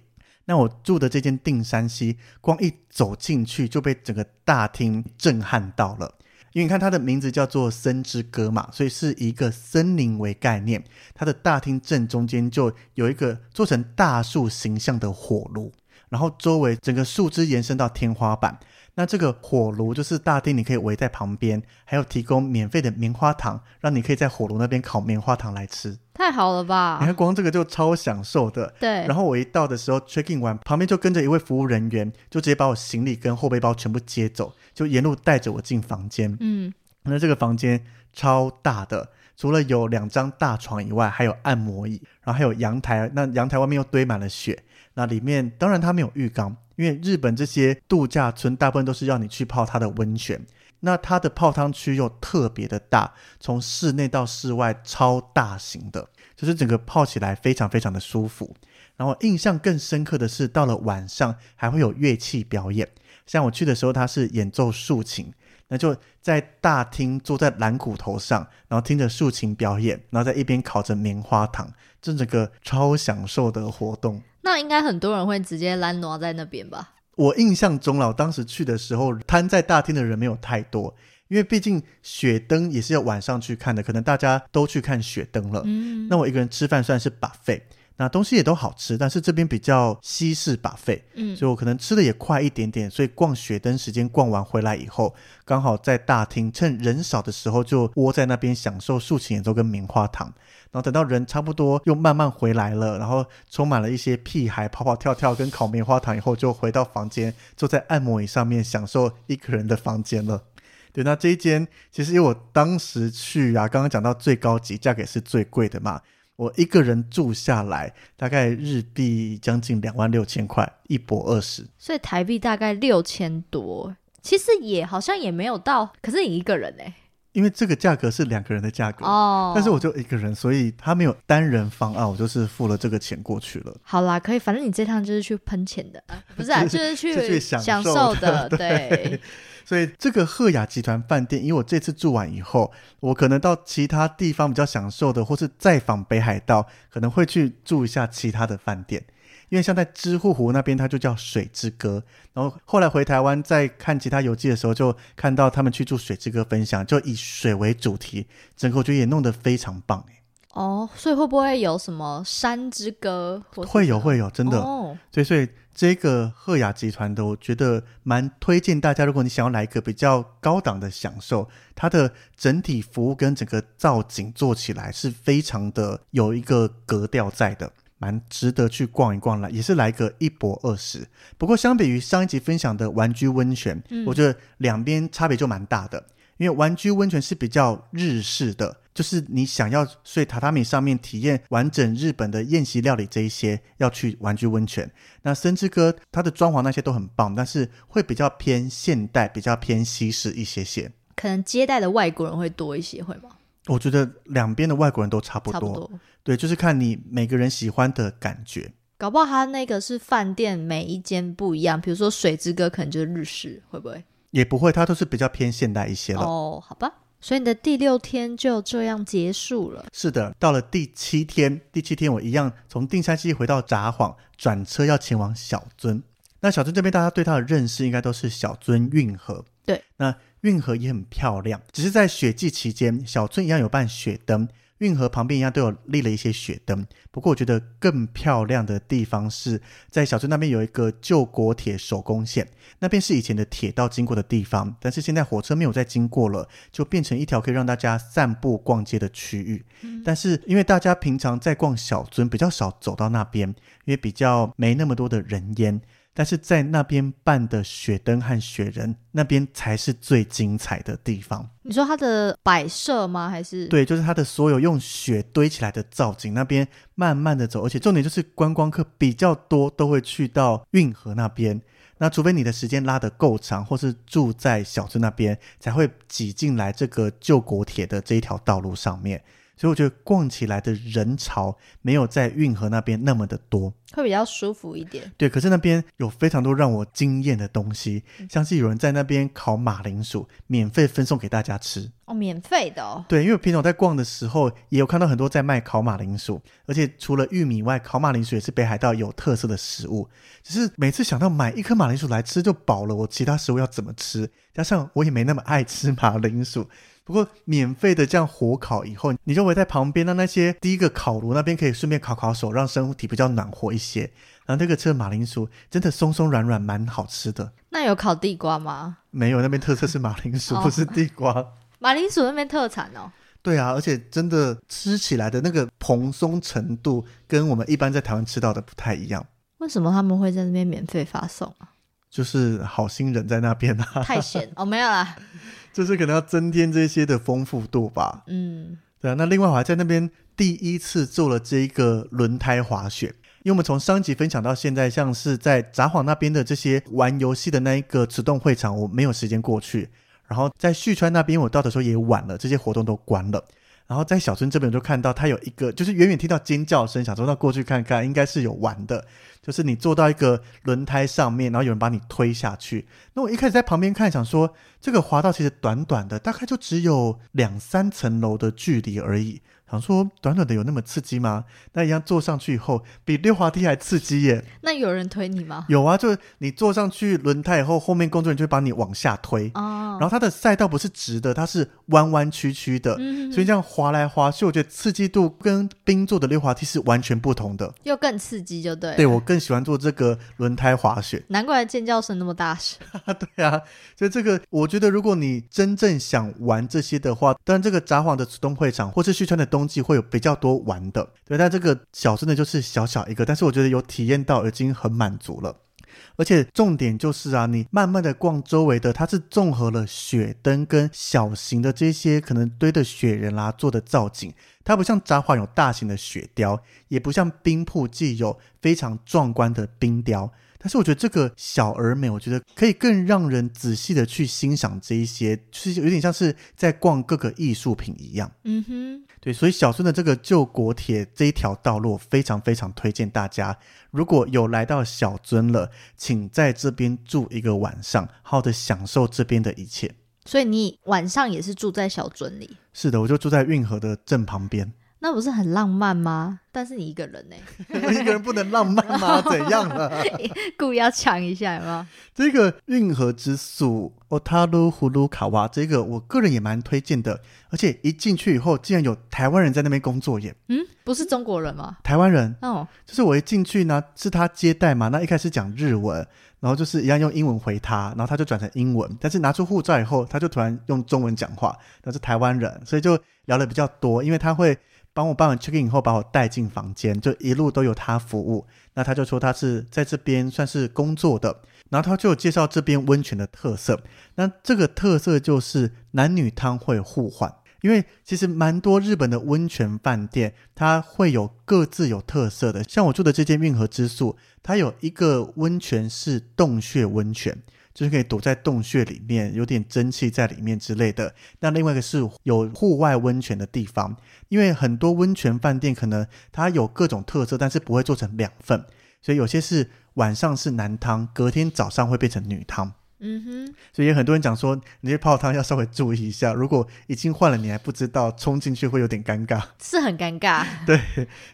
那我住的这间定山溪，光一走进去就被整个大厅震撼到了。因为你看它的名字叫做森之歌嘛，所以是一个森林为概念。它的大厅正中间就有一个做成大树形象的火炉，然后周围整个树枝延伸到天花板。那这个火炉就是大厅，你可以围在旁边，还有提供免费的棉花糖，让你可以在火炉那边烤棉花糖来吃。太好了吧你？看光这个就超享受的。对，然后我一到的时候 check in 完，旁边就跟着一位服务人员，就直接把我行李跟后背包全部接走，就沿路带着我进房间。嗯，那这个房间超大的，除了有两张大床以外，还有按摩椅，然后还有阳台。那阳台外面又堆满了雪。那里面当然它没有浴缸，因为日本这些度假村大部分都是要你去泡它的温泉。那它的泡汤区又特别的大，从室内到室外超大型的，就是整个泡起来非常非常的舒服。然后印象更深刻的是，到了晚上还会有乐器表演。像我去的时候，它是演奏竖琴，那就在大厅坐在蓝骨头上，然后听着竖琴表演，然后在一边烤着棉花糖，这整个超享受的活动。那应该很多人会直接拦挪在那边吧？我印象中了，我当时去的时候，摊在大厅的人没有太多，因为毕竟雪灯也是要晚上去看的，可能大家都去看雪灯了。嗯，那我一个人吃饭算是把费那东西也都好吃，但是这边比较西式 buffet，嗯所以我可能吃的也快一点点，所以逛雪灯时间逛完回来以后，刚好在大厅趁人少的时候就窝在那边享受竖琴演奏跟棉花糖。然后等到人差不多又慢慢回来了，然后充满了一些屁孩跑跑跳跳跟烤棉花糖以后，就回到房间，坐在按摩椅上面享受一个人的房间了。对，那这一间其实因为我当时去啊，刚刚讲到最高级，价格也是最贵的嘛。我一个人住下来，大概日币将近两万六千块，一博二十。所以台币大概六千多，其实也好像也没有到，可是你一个人哎、因为这个价格是两个人的价格，哦，但是我就一个人，所以他没有单人方案，我就是付了这个钱过去了。好啦，可以，反正你这趟就是去喷钱的，啊、不是啊，[LAUGHS] 就是去享享受受的，[LAUGHS] 对，所以这个赫雅集团饭店，因为我这次住完以后，我可能到其他地方比较享受的，或是再访北海道，可能会去住一下其他的饭店。因为像在知户湖那边，它就叫水之歌。然后后来回台湾再看其他游记的时候，就看到他们去住水之歌分享，就以水为主题，整个我觉得也弄得非常棒。哦，所以会不会有什么山之歌？会有会有，真的。哦哦，所以，所以这个赫雅集团的，我觉得蛮推荐大家，如果你想要来一个比较高档的享受，它的整体服务跟整个造景做起来是非常的有一个格调在的，蛮值得去逛一逛啦，也是来个一博二十。不过，相比于上一集分享的玩具温泉，嗯我觉得两边差别就蛮大的。因为玩居温泉是比较日式的，就是你想要睡榻榻米上面体验完整日本的宴席料理这一些，要去玩居温泉。那森之歌它的装潢那些都很棒，但是会比较偏现代，比较偏西式一些些。可能接待的外国人会多一些，会吗？我觉得两边的外国人都差不多，差不多。对，就是看你每个人喜欢的感觉。搞不好他那个是饭店每一间不一样，比如说水之歌可能就是日式，会不会？也不会，它都是比较偏现代一些了。哦，好吧。所以你的第六天就这样结束了。是的，到了第七天，第七天我一样从定山溪回到札幌，转车要前往小樽。那小樽这边大家对它的认识应该都是小樽运河，对，那运河也很漂亮，只是在雪季期间，小樽一样有办雪灯。运河旁边一样都有立了一些雪灯，不过我觉得更漂亮的地方是在小樽那边有一个旧国铁手工线，那边是以前的铁道经过的地方，但是现在火车没有再经过了，就变成一条可以让大家散步逛街的区域。但是因为大家平常在逛小樽比较少走到那边，因为比较没那么多的人烟。但是在那边办的雪灯和雪人，那边才是最精彩的地方。你说它的摆设吗？还是？对，就是它的所有用雪堆起来的造景，那边慢慢的走，而且重点就是观光客比较多，都会去到运河那边。那除非你的时间拉得够长，或是住在小镇那边，才会挤进来这个旧国铁的这一条道路上面。所以我觉得逛起来的人潮没有在运河那边那么的多。会比较舒服一点。对，可是那边有非常多让我惊艳的东西，像是有人在那边烤马铃薯，免费分送给大家吃。哦，免费的哦。对，因为平常我在逛的时候，也有看到很多在卖烤马铃薯，而且除了玉米外，烤马铃薯也是北海道有特色的食物。只是每次想到买一颗马铃薯来吃就饱了，我其他食物要怎么吃？加上我也没那么爱吃马铃薯。不过免费的这样火烤以后，你就围在旁边，让那些第一个烤炉那边可以顺便烤烤手，让身体比较暖和一些。然后那个吃的马铃薯真的松松软软，蛮好吃的。那有烤地瓜吗？没有，那边特色是马铃薯，哦不是地瓜。马铃薯那边特产哦。对啊，而且真的吃起来的那个蓬松程度，跟我们一般在台湾吃到的不太一样。为什么他们会在那边免费发送啊？就是好心人在那边啊，太闲哦，没有啦。[LAUGHS] 就是可能要增添这些的丰富度吧。嗯，对啊，那另外我还在那边第一次做了这一个轮胎滑雪，因为我们从上集分享到现在，像是在札幌那边的这些玩游戏的那一个池洞会场，我没有时间过去。然后在旭川那边，我到的时候也晚了，这些活动都关了。然后在小村这边，就看到它有一个，就是远远听到尖叫声，想说那过去看看，应该是有玩的。就是你坐到一个轮胎上面，然后有人把你推下去。那我一开始在旁边看，想说这个滑道其实短短的，大概就只有两三层楼的距离而已。想说短短的有那么刺激吗？那一样坐上去以后，比溜滑梯还刺激耶！那有人推你吗？有啊，就是你坐上去轮胎以后，后面工作人员就会把你往下推。哦，然后它的赛道不是直的，它是弯弯曲曲的，嗯，所以这样滑来滑去，我觉得刺激度跟冰做的溜滑梯是完全不同的。又更刺激，就对。对我更喜欢做这个轮胎滑雪。难怪尖叫声那么大声。[LAUGHS] 对啊，所以这个我觉得，如果你真正想玩这些的话，当然这个札幌的冬会场或是旭川的冬冬季会有比较多玩的。对，但这个小真的就是小小一个，但是我觉得有体验到已经很满足了。而且重点就是啊，你慢慢的逛周围的，它是综合了雪灯跟小型的这些可能堆的雪人啦、做的造景。它不像札幌有大型的雪雕，也不像冰瀑既有非常壮观的冰雕。但是我觉得这个小而美，我觉得可以更让人仔细的去欣赏这一些，就是有点像是在逛各个艺术品一样。嗯哼，对，所以小孙的这个旧国铁这一条道路，非常非常推荐大家。如果有来到小樽了，请在这边住一个晚上，好好的享受这边的一切。所以你晚上也是住在小樽里。是的，我就住在运河的正旁边。那不是很浪漫吗？但是你一个人呢、[LAUGHS] 我一个人不能浪漫吗？怎样了？[LAUGHS] 故意要抢一下，有没有？这个运河之宿 Otaru Hulu 卡哇，这个我个人也蛮推荐的，而且一进去以后，竟然有台湾人在那边工作耶！嗯，不是中国人吗？台湾人哦，就是我一进去呢，是他接待嘛，那一开始讲日文，然后就是一样用英文回他，然后他就转成英文，但是拿出护照以后，他就突然用中文讲话，那是台湾人，所以就聊的比较多，因为他会帮我办完 check in 以后，把我带进房间，就一路都有他服务。那他就说他是在这边算是工作的，然后他就介绍这边温泉的特色。那这个特色就是男女汤会互换。因为其实蛮多日本的温泉饭店，它会有各自有特色的。像我住的这间运河之宿，它有一个温泉是洞穴温泉，就是可以躲在洞穴里面，有点蒸汽在里面之类的。那另外一个是有户外温泉的地方，因为很多温泉饭店可能它有各种特色，但是不会做成两份，所以有些是晚上是男汤，隔天早上会变成女汤。嗯哼，所以也很多人讲说，你去泡汤要稍微注意一下，如果已经换了你还不知道，冲进去会有点尴尬。是很尴尬。[LAUGHS] 对，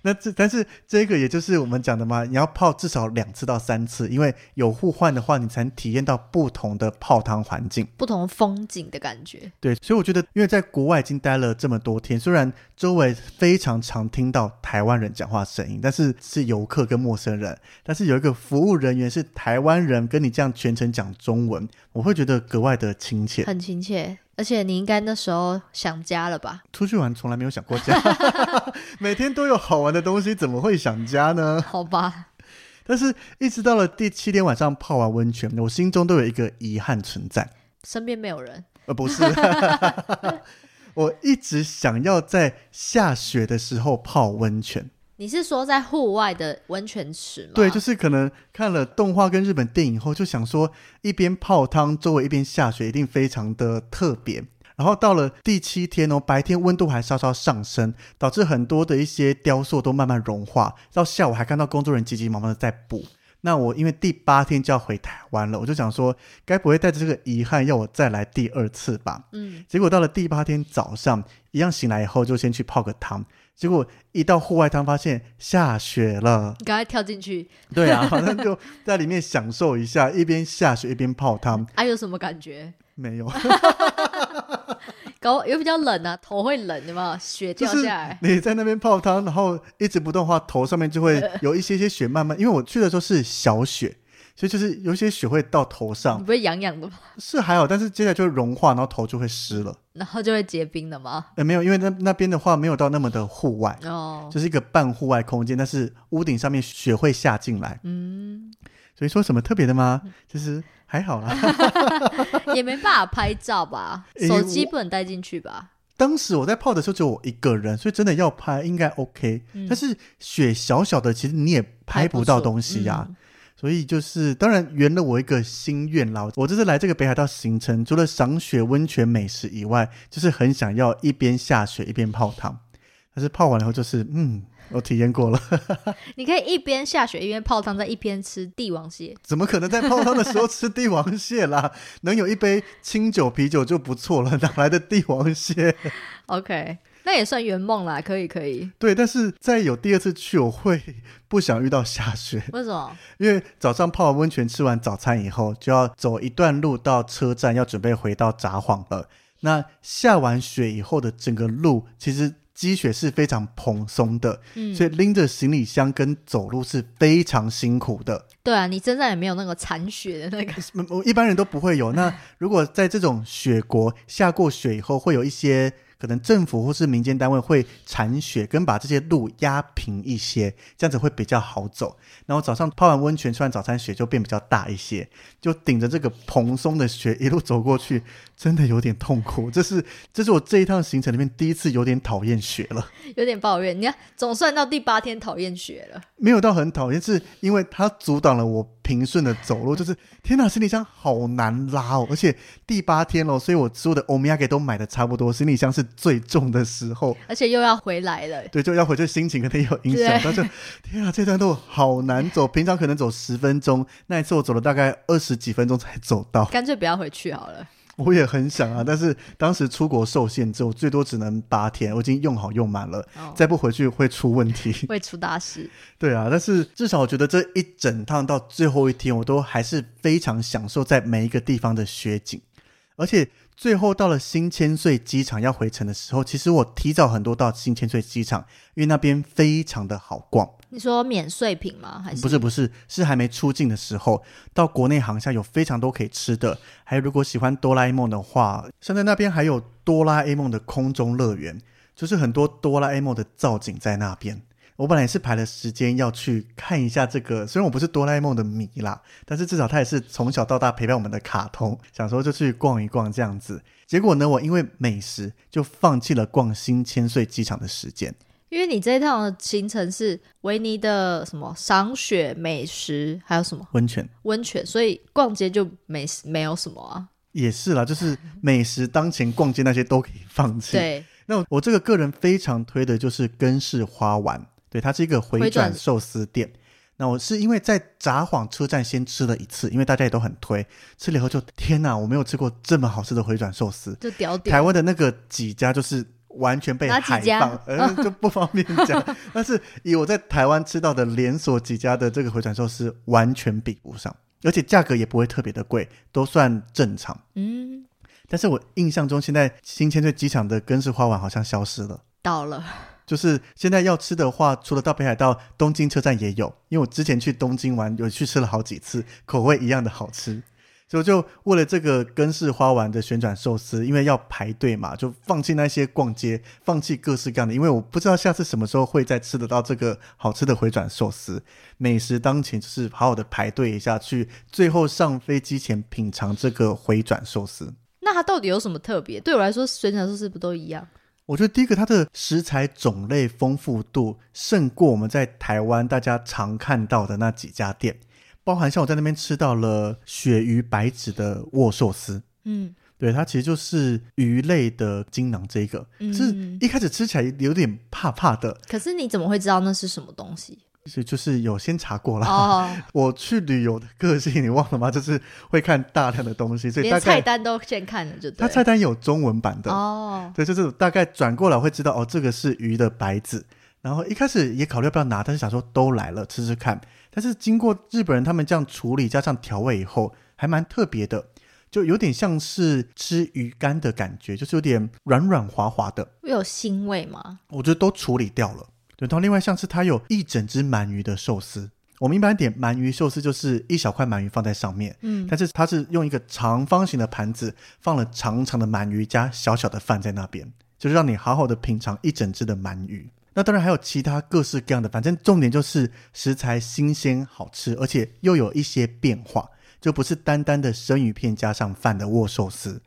那这但是这个也就是我们讲的嘛，你要泡至少两次到三次，因为有互换的话，你才能体验到不同的泡汤环境。不同风景的感觉，对，所以我觉得，因为在国外已经待了这么多天，虽然周围非常常听到台湾人讲话声音，但是是游客跟陌生人，但是有一个服务人员是台湾人，跟你这样全程讲中文，我会觉得格外的亲切。很亲切。而且你应该那时候想家了吧？出去玩从来没有想过家，[LAUGHS] 每天都有好玩的东西，怎么会想家呢？好吧，但是，一直到了第七天晚上泡完温泉，我心中都有一个遗憾存在，身边没有人，呃不是，[LAUGHS] 我一直想要在下雪的时候泡温泉。你是说在户外的温泉池吗？对，就是可能看了动画跟日本电影后，就想说一边泡汤，周围一边下雪，一定非常的特别。然后到了第七天哦，白天温度还稍稍上升，导致很多的一些雕塑都慢慢融化。到下午还看到工作人员急急忙忙的在补。那我因为第八天就要回台湾了，我就想说，该不会带着这个遗憾要我再来第二次吧？嗯，结果到了第八天早上，一样醒来以后就先去泡个汤。结果一到户外他，发现下雪了。你赶快跳进去，对啊，[LAUGHS] 反正就在里面享受一下，一边下雪一边泡汤。啊，有什么感觉？没有，搞又比较冷啊，头会冷，有没有？雪就是掉下来，你在那边泡汤，然后一直不动的话，头上面就会有一些些雪慢慢。因为我去的时候是小雪，所以就是有些雪会到头你上，不会痒痒的吗？是还好，但是接下来就会融化，然后头就会湿了。然后就会结冰的吗？呃，没有，因为那那边的话没有到那么的户外，哦，就是一个半户外空间，但是屋顶上面雪会下进来，嗯，所以说什么特别的吗？就是还好啦。[LAUGHS] 也没办法拍照吧？[LAUGHS] 诶手机不能带进去吧？当时我在泡的时候只有我一个人，所以真的要拍应该 OK、嗯但是雪小小的，其实你也拍不到东西呀、嗯所以就是当然圆了我一个心愿啦。我这次来这个北海道行程，除了赏雪、温泉、美食以外，就是很想要一边下雪一边泡汤。但是泡完了以后，就是嗯，我体验过了，你可以一边下雪一边泡汤，再一边吃帝王蟹。[LAUGHS] 怎么可能在泡汤的时候吃帝王蟹啦？[LAUGHS] 能有一杯清酒、啤酒就不错了，哪来的帝王蟹？[LAUGHS] OK，那也算圆梦啦，可以可以。对，但是再有第二次去，我会 [LAUGHS] 不想遇到下雪。为什么？[LAUGHS] 因为早上泡完温泉、吃完早餐以后，就要走一段路到车站，要准备回到札幌了。那下完雪以后的整个路，其实积雪是非常蓬松的，嗯，所以拎着行李箱跟走路是非常辛苦的。对啊，你身上也没有那个残雪的那个。一般人都不会有。那如果在这种雪国下过雪以后，会有一些可能政府或是民间单位会铲雪，跟把这些路压平一些，这样子会比较好走。然后早上泡完温泉、吃完早餐，雪就变比较大一些，就顶着这个蓬松的雪一路走过去，真的有点痛苦。这是这是我这一趟行程里面第一次有点讨厌雪了。有点抱怨。你看，总算到第八天讨厌雪了。没有到很讨厌，是因为它阻挡了我平顺的走路。就是天哪，行李箱好难拉哦，而且第八天了，所以我所有的欧米亚给都买的差不多，行李箱是最重的时候，而且又要回来了。对，就要回去，心情可能也有影响。对但是天啊，这段路好难走，[LAUGHS] 平常可能走十分钟，那一次我走了大概二十几分钟才走到。干脆不要回去好了。我也很想啊，但是当时出国受限制，我最多只能八天，我已经用好用满了，哦再不回去会出问题。[LAUGHS] 会出大事。对啊，但是至少我觉得这一整趟到最后一天，我都还是非常享受在每一个地方的雪景，而且最后到了新千岁机场要回程的时候，其实我提早很多到新千岁机场，因为那边非常的好逛。你说免税品吗？还是不是不是，是还没出境的时候，到国内航厦有非常多可以吃的。还有，如果喜欢哆啦 A 梦的话，像在那边还有哆啦 A 梦的空中乐园，就是很多哆啦 A 梦的造景在那边。我本来也是排了时间要去看一下这个，虽然我不是哆啦 A 梦的迷啦，但是至少它也是从小到大陪伴我们的卡通，想说就去逛一逛这样子。结果呢，我因为美食就放弃了逛新千岁机场的时间。因为你这一趟的行程是维尼的什么赏雪、美食，还有什么温泉温泉，所以逛街就没没有什么啊。也是啦，就是美食当前，逛街那些都可以放弃。对，那我这个个人非常推的就是根式花丸，对，它是一个回回转转寿司店。那我是因为在札幌车站先吃了一次，因为大家也都很推，吃了以后就天哪，我没有吃过这么好吃的回转寿司。就屌台。湾的那个几家就是完全被海家放，呃，[LAUGHS] 就不方便讲。但是以我在台湾吃到的连锁几家的这个回转寿司，完全比不上，而且价格也不会特别的贵，都算正常。嗯，但是我印象中，现在新千岁机场的根式花碗好像消失了。倒了。就是现在要吃的话，除了到北海道，东京车站也有。因为我之前去东京玩，有去吃了好几次，口味一样的好吃。所以就为了这个根式花丸的旋转寿司，因为要排队嘛，就放弃那些逛街，放弃各式各样的，因为我不知道下次什么时候会再吃得到这个好吃的回转寿司。美食当前就是好好的排队一下，去最后上飞机前品尝这个回转寿司。那它到底有什么特别？对我来说，旋转寿司不都一样？我觉得第一个，它的食材种类丰富度胜过我们在台湾大家常看到的那几家店，包含像我在那边吃到了鳕鱼白芷的握寿司，嗯，对，它其实就是鱼类的精囊这一个，嗯。是一开始吃起来有点怕怕的，可是你怎么会知道那是什么东西？所以就是有先查过了。哦，[LAUGHS] 我去旅游的个性你忘了吗？就是会看大量的东西，所以大连菜单都先看了就对。它菜单有中文版的，哦，对，就是大概转过来会知道哦，这个是鱼的白子。然后一开始也考虑要不要拿，但是想说都来了，吃吃看。但是经过日本人他们这样处理加上调味以后，还蛮特别的，就有点像是吃鱼干的感觉，就是有点软软滑滑的。会有腥味吗？我觉得都处理掉了。对，然后另外像是它有一整只鳗鱼的寿司。我们一般点鳗鱼寿司就是一小块鳗鱼放在上面，嗯，但是它是用一个长方形的盘子放了长长的鳗鱼加小小的饭在那边，就是让你好好的品尝一整只的鳗鱼。那当然还有其他各式各样的，反正重点就是食材新鲜好吃，而且又有一些变化，就不是单单的生鱼片加上饭的握寿司。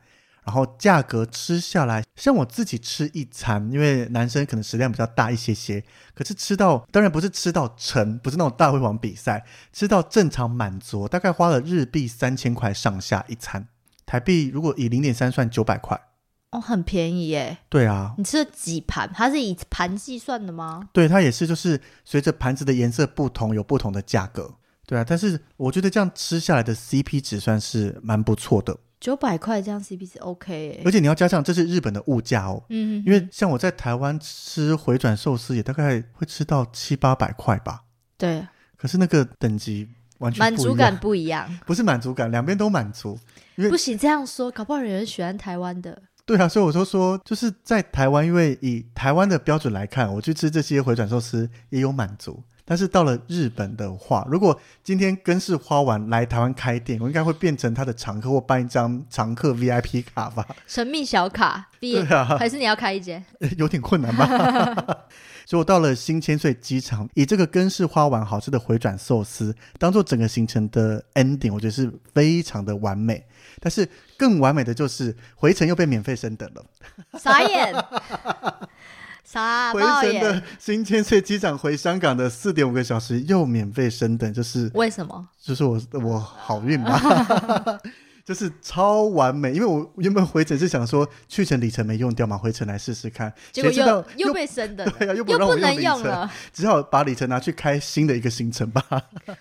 然后价格吃下来，像我自己吃一餐，因为男生可能食量比较大一些些，可是吃到当然不是吃到撑，不是那种大胃王比赛，吃到正常满足，大概花了日币三千块上下一餐，台币如果以零点三算九百块。哦，很便宜耶。对啊，你吃了几盘？它是以盘计算的吗？对它也是就是随着盘子的颜色不同有不同的价格。对啊，但是我觉得这样吃下来的 CP 值算是蛮不错的，九百块这样 CP 值 OK 耶而且你要加上这是日本的物价哦，嗯，因为像我在台湾吃回转寿司也大概会吃到七八百块吧，对可是那个等级完全不一样满足感不一样。[LAUGHS] 不是满足感，两边都满足。因为不行这样说，搞不好有人喜欢台湾的。对啊，所以我就说，就是在台湾，因为以台湾的标准来看，我去吃这些回转寿司也有满足。但是到了日本的话，如果今天根式花丸来台湾开店，我应该会变成他的常客或办一张常客 VIP 卡吧？神秘小卡对啊还是你要开一间？[LAUGHS] 有点困难吧？[LAUGHS] 所以我到了新千岁机场，以这个根式花丸好吃的回转寿司当做整个行程的 ending，我觉得是非常的完美。但是更完美的就是回程又被免费升等了。傻眼，傻回爆程的。新千岁机场回香港的四点五个小时又免费升等，就是为什么？就是我我好运吧。就是超完美。因为我原本回程是想说去程里程没用掉嘛，回程来试试看，结果又又被升的，对啊，又不又不能，用了，只好把里程拿去开新的一个行程吧。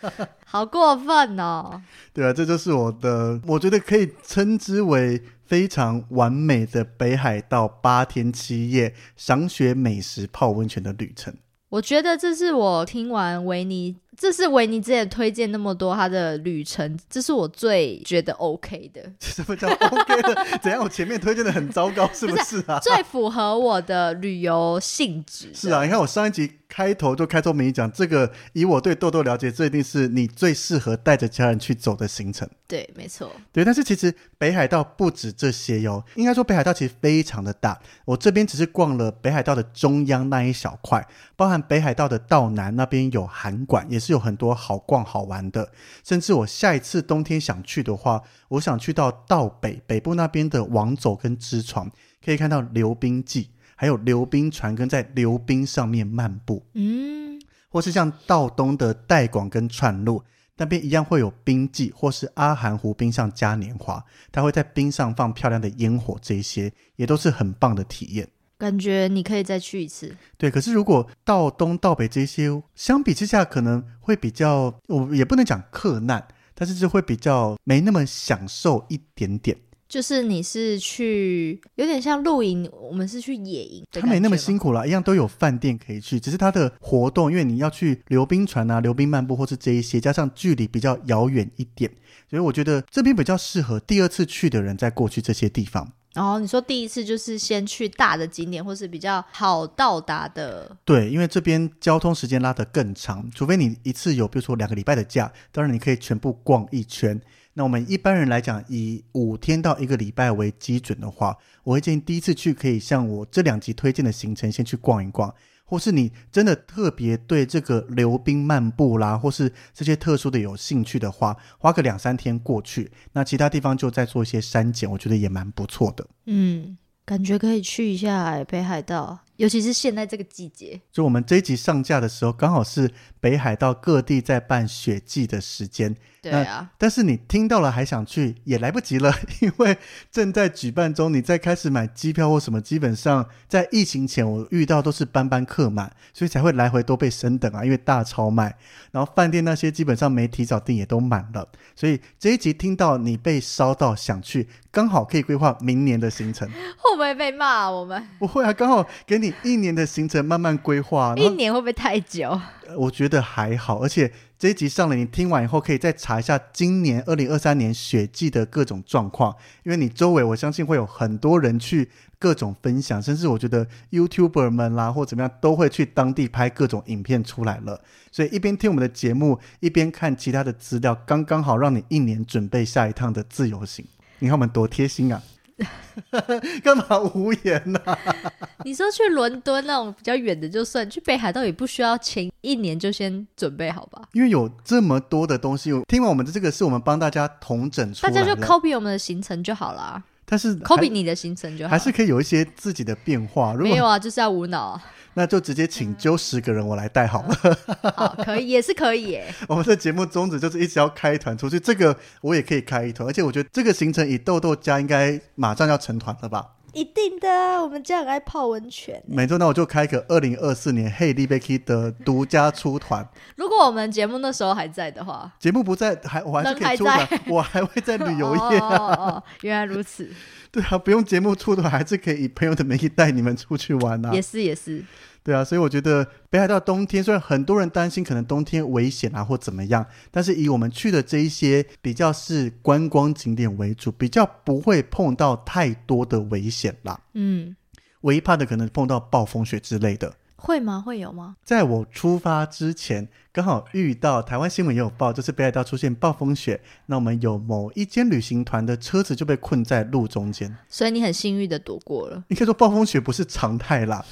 [LAUGHS] 好过分哦！对啊，这就是我的，我觉得可以称之为非常完美的北海道八天七夜赏雪美食泡温泉的旅程。我觉得这是我听完维尼，这是维尼之前推荐那么多他的旅程，这是我最觉得 OK 的，[LAUGHS] 什么叫 OK 的？[LAUGHS] 怎样？我前面推荐的很糟糕，是不是啊？[LAUGHS] 最符合我的旅游性质。是啊，你看我上一集开头就开宗明义讲，这个以我对豆豆了解，这一定是你最适合带着家人去走的行程。对，没错。对，但是其实北海道不止这些哟，应该说北海道其实非常的大。我这边只是逛了北海道的中央那一小块，包含北海道的道南那边有函馆，也是有很多好逛好玩的。甚至我下一次冬天想去的话，我想去到道北北部那边的王走跟支床，可以看到溜冰记，还有溜冰船跟在溜冰上面漫步。嗯，或是像道东的代广跟串路那边一样会有冰季，或是阿寒湖冰上嘉年华，它会在冰上放漂亮的烟火，这一些也都是很棒的体验。感觉你可以再去一次。对，可是如果道东道北这些相比之下，可能会比较，我也不能讲克难，但是就会比较没那么享受一点点。就是你是去有点像露营，我们是去野营的感觉吗，它没那么辛苦啦，一样都有饭店可以去，只是它的活动，因为你要去溜冰船啊、溜冰漫步或是这一些，加上距离比较遥远一点，所以我觉得这边比较适合第二次去的人再过去这些地方。然后你说第一次就是先去大的景点，或是比较好到达的，对，因为这边交通时间拉得更长，除非你一次有比如说两个礼拜的假，当然你可以全部逛一圈。那我们一般人来讲，以五天到一个礼拜为基准的话，我会建议第一次去可以像我这两集推荐的行程，先去逛一逛。或是你真的特别对这个溜冰漫步啦，或是这些特殊的有兴趣的话，花个两三天过去，那其他地方就再做一些删减，我觉得也蛮不错的。嗯，感觉可以去一下，北海道，尤其是现在这个季节。就我们这一集上架的时候，刚好是北海道各地在办雪季的时间。对啊，但是你听到了还想去，也来不及了，[LAUGHS] 因为正在举办中。你再开始买机票或什么，基本上在疫情前我遇到都是班班客满，所以才会来回都被升等啊，因为大超卖。然后饭店那些基本上没提早订也都满了，所以这一集听到你被烧到想去，刚好可以规划明年的行程。[LAUGHS] 会不会被骂？我们不会啊，刚好给你一年的行程慢慢规划。一年会不会太久？我觉得还好，而且这一集上了，你听完以后可以再查一下今年二零二三年雪季的各种状况，因为你周围我相信会有很多人去各种分享，甚至我觉得 YouTuber 们啦或怎么样都会去当地拍各种影片出来了，所以一边听我们的节目，一边看其他的资料，刚刚好让你一年准备下一趟的自由行。你看我们多贴心啊！[LAUGHS] 干嘛无言呢、[LAUGHS] 你说去伦敦那种比较远的就算，去北海道也不需要前一年就先准备好吧？因为有这么多的东西，听完我们的这个是我们帮大家统整出大来大，家就 copy 我们的行程就好啦但是，copy 你的行程就好。还是可以有一些自己的变化。如果没有啊，就是要无脑啊。那就直接请揪十个人我来带好了。好，可以，[LAUGHS] 也是可以耶。我们的节目宗旨就是一直要开团出去，这个我也可以开一团，而且我觉得这个行程以豆豆家应该马上要成团了吧？一定的啊，我们家很爱泡温泉。没错，那我就开个二零二四年 Hey Libeki 的独家出团。如果我们节目那时候还在的话，节目不在，还我还是可以出团在，我还会在旅游业。哦哦哦，原来如此，[LAUGHS] 对啊，不用节目出的，还是可以以朋友的名义带你们出去玩啊 [LAUGHS] 也。是也是。对啊，所以我觉得北海道冬天虽然很多人担心可能冬天危险啊或怎么样，但是以我们去的这一些比较是观光景点为主，比较不会碰到太多的危险啦。嗯，唯一怕的可能碰到暴风雪之类的。会吗？会有吗？在我出发之前，刚好遇到台湾新闻也有报，就是北海道出现暴风雪，那我们有某一间旅行团的车子就被困在路中间。所以你很幸运的躲过了。应该说暴风雪不是常态啦，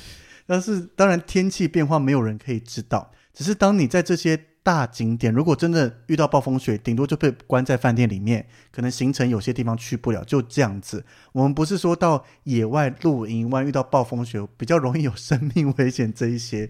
但是当然天气变化没有人可以知道，只是当你在这些大景点，如果真的遇到暴风雪，顶多就被关在饭店里面，可能行程有些地方去不了，就这样子。我们不是说到野外露营，万一遇到暴风雪比较容易有生命危险这一些，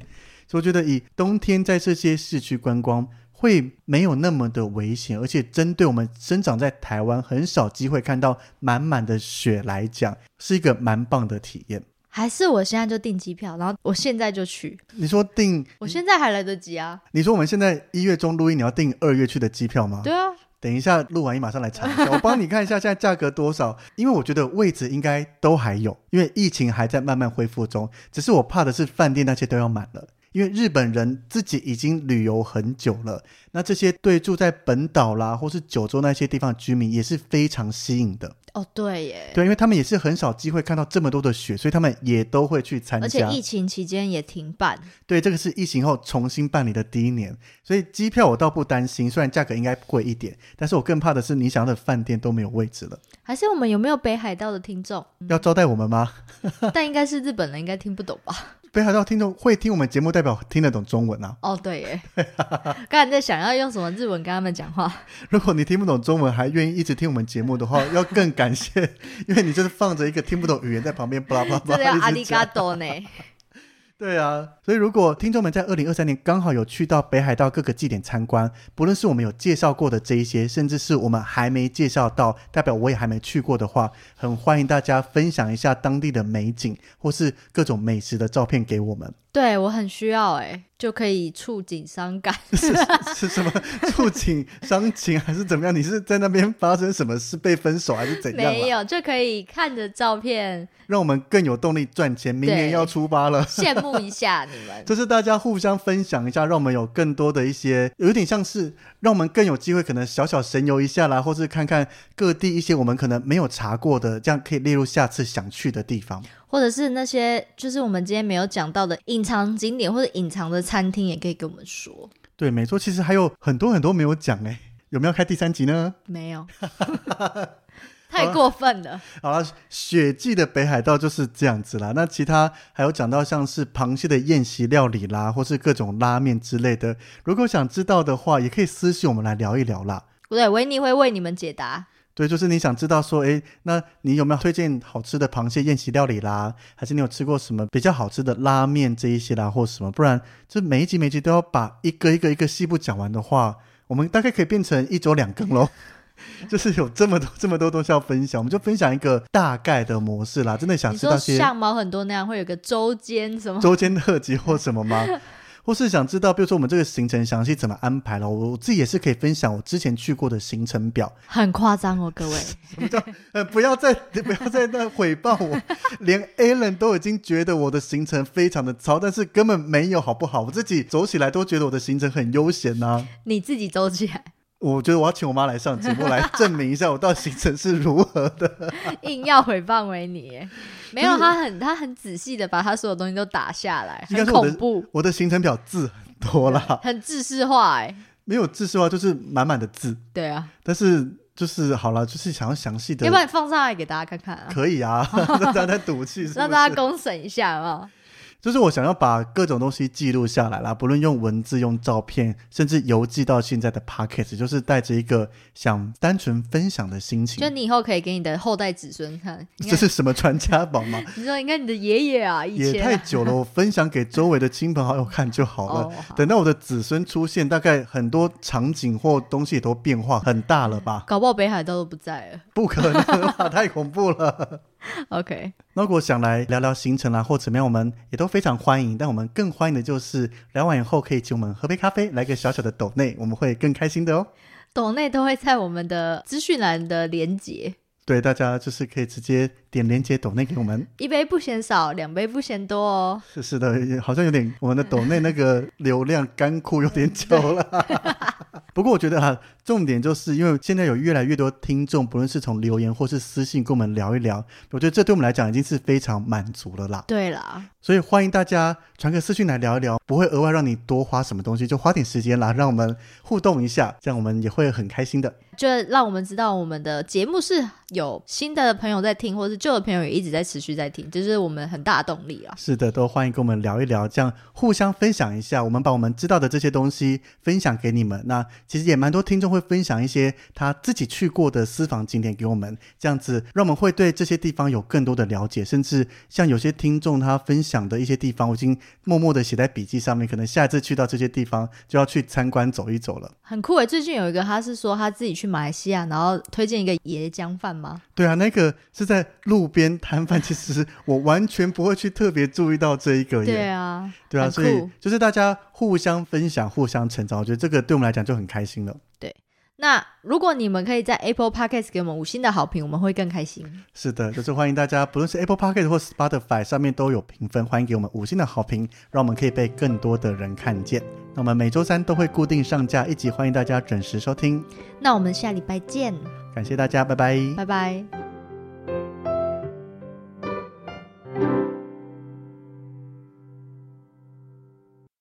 所以我觉得以冬天在这些市区观光。会没有那么的危险，而且针对我们生长在台湾很少机会看到满满的雪来讲，是一个蛮棒的体验。还是我现在就订机票，然后我现在就去，你说订，我现在还来得及啊。你说我们现在一月中录音，你要订二月去的机票吗？对啊，等一下录完音马上来查一下，我帮你看一下现在价格多少，因为我觉得位置应该都还有，因为疫情还在慢慢恢复中，只是我怕的是饭店那些都要满了。因为日本人自己已经旅游很久了，那这些对住在本岛啦，或是九州那些地方的居民也是非常吸引的。哦，对耶，对，因为他们也是很少机会看到这么多的雪，所以他们也都会去参加。而且疫情期间也停办。对，这个是疫情后重新办理的第一年，所以机票我倒不担心，虽然价格应该贵一点，但是我更怕的是你想要的饭店都没有位置了。还是我们有没有北海道的听众？要招待我们吗？[LAUGHS] 但应该是日本人，应该听不懂吧？北海道听众会听我们节目，代表听得懂中文啊。哦，对耶，[LAUGHS] 刚才在想要用什么日文跟他们讲话。[LAUGHS] 如果你听不懂中文，还愿意一直听我们节目的话，要更感谢，因为你就是放着一个听不懂语言在旁边，巴拉巴拉巴拉。这叫阿里嘎多呢。对啊，所以如果听众们在二零二三年刚好有去到北海道各个祭典参观，不论是我们有介绍过的这一些，甚至是我们还没介绍到，代表我也还没去过的话，很欢迎大家分享一下当地的美景或是各种美食的照片给我们。对我很需要哎，就可以触景伤感。[LAUGHS] 是是什么触景伤情还是怎么样？你是在那边发生什么事被分手还是怎样、啊？没有，就可以看着照片让我们更有动力赚钱。明年要出发了。羡慕一下 [LAUGHS] 你们。就是大家互相分享一下，让我们有更多的一些，有点像是让我们更有机会，可能小小神游一下啦，或是看看各地一些我们可能没有查过的，这样可以列入下次想去的地方。或者是那些就是我们今天没有讲到的隐藏景点或者隐藏的餐厅，也可以跟我们说。对，没错，其实还有很多很多没有讲哎，有没有开第三集呢？没有，[LAUGHS] 太过分了。好了，雪季的北海道就是这样子啦。那其他还有讲到像是螃蟹的宴席料理啦，或是各种拉面之类的。如果想知道的话，也可以私信我们来聊一聊啦。对，维尼会为你们解答。对，就是你想知道说，哎，那你有没有推荐好吃的螃蟹宴席料理啦？还是你有吃过什么比较好吃的拉面这一些啦，或什么？不然，就每一集每一集都要把一个一个一个细部讲完的话，我们大概可以变成一周两更喽。[LAUGHS] 就是有这么多这么多东西要分享，我们就分享一个大概的模式啦。真的想知道些像毛很多那样，会有个周间什么？周间特辑或什么吗？或是想知道，比如说我们这个行程详细怎么安排了？我我自己也是可以分享我之前去过的行程表。很夸张哦，各位。[LAUGHS] 呃，不要再 [LAUGHS] 不要再那诽谤我，[LAUGHS] 连 Alan 都已经觉得我的行程非常的糙，但是根本没有，好不好？我自己走起来都觉得我的行程很悠闲呐、你自己走起来，我觉得我要请我妈来上节目来证明一下我到底行程是如何的。硬要回谤维尼耶，[LAUGHS] 没有，他很他很仔细的把他所有东西都打下来，很应该是我的恐怖，我的行程表字很多啦，[LAUGHS] 很制式化哎。没有字式化，就是满满的字，对啊，但是就是好了，就是想要详细的要不，然你放上来给大家看看啊，可以啊，[LAUGHS] 让大家赌气让大家公审一下，好不好？就是我想要把各种东西记录下来啦，不论用文字、用照片，甚至邮寄到现在的 Pocket，就是带着一个想单纯分享的心情就。你以后可以给你的后代子孙看。这是什么传家宝吗？[LAUGHS] 你说，应该你的爷爷啊，以也前啊太久了，我分享给周围的亲朋好友看就好了。[LAUGHS] 哦好等到我的子孙出现，大概很多场景或东西也都变化很大了吧？搞不好北海道都不在了。不可能吧，[LAUGHS] 太恐怖了。[LAUGHS] OK，那如果想来聊聊行程啦，或怎么样，我们也都非常欢迎。但我们更欢迎的就是聊完以后可以请我们喝杯咖啡，来个小小的抖内，我们会更开心的哦。抖内都会在我们的资讯栏的连接，对，大家就是可以直接点连接抖内给我们。一杯不嫌少，两杯不嫌多哦。是是的，好像有点我们的抖内那个流量干枯有点久了。[LAUGHS] 不过我觉得啊，重点就是因为现在有越来越多听众，不论是从留言或是私信跟我们聊一聊，我觉得这对我们来讲已经是非常满足了啦。对啦，所以欢迎大家传个私讯来聊一聊，不会额外让你多花什么东西，就花点时间啦，让我们互动一下，这样我们也会很开心的。就让我们知道我们的节目是有新的朋友在听，或是旧的朋友也一直在持续在听，这是我们很大的动力啊。是的，都欢迎跟我们聊一聊，这样互相分享一下。我们把我们知道的这些东西分享给你们。那其实也蛮多听众会会分享一些他自己去过的私房景点给我们，这样子让我们会对这些地方有更多的了解，甚至像有些听众他分享的一些地方，我已经默默的写在笔记上面，可能下一次去到这些地方就要去参观走一走了。很酷诶！最近有一个他是说他自己去马来西亚，然后推荐一个椰浆饭吗？对啊，那个是在路边摊贩，其实我完全不会去特别注意到这一个耶。对啊，对啊，所以就是大家互相分享、互相成长，我觉得这个对我们来讲就很开心了。那如果你们可以在 Apple Podcast 给我们五星的好评，我们会更开心。是的，就是欢迎大家，不论是 Apple Podcast 或 Spotify 上面都有评分，欢迎给我们五星的好评，让我们可以被更多的人看见。那我们每周三都会固定上架一集，欢迎大家准时收听。那我们下礼拜见，感谢大家，拜拜。拜拜。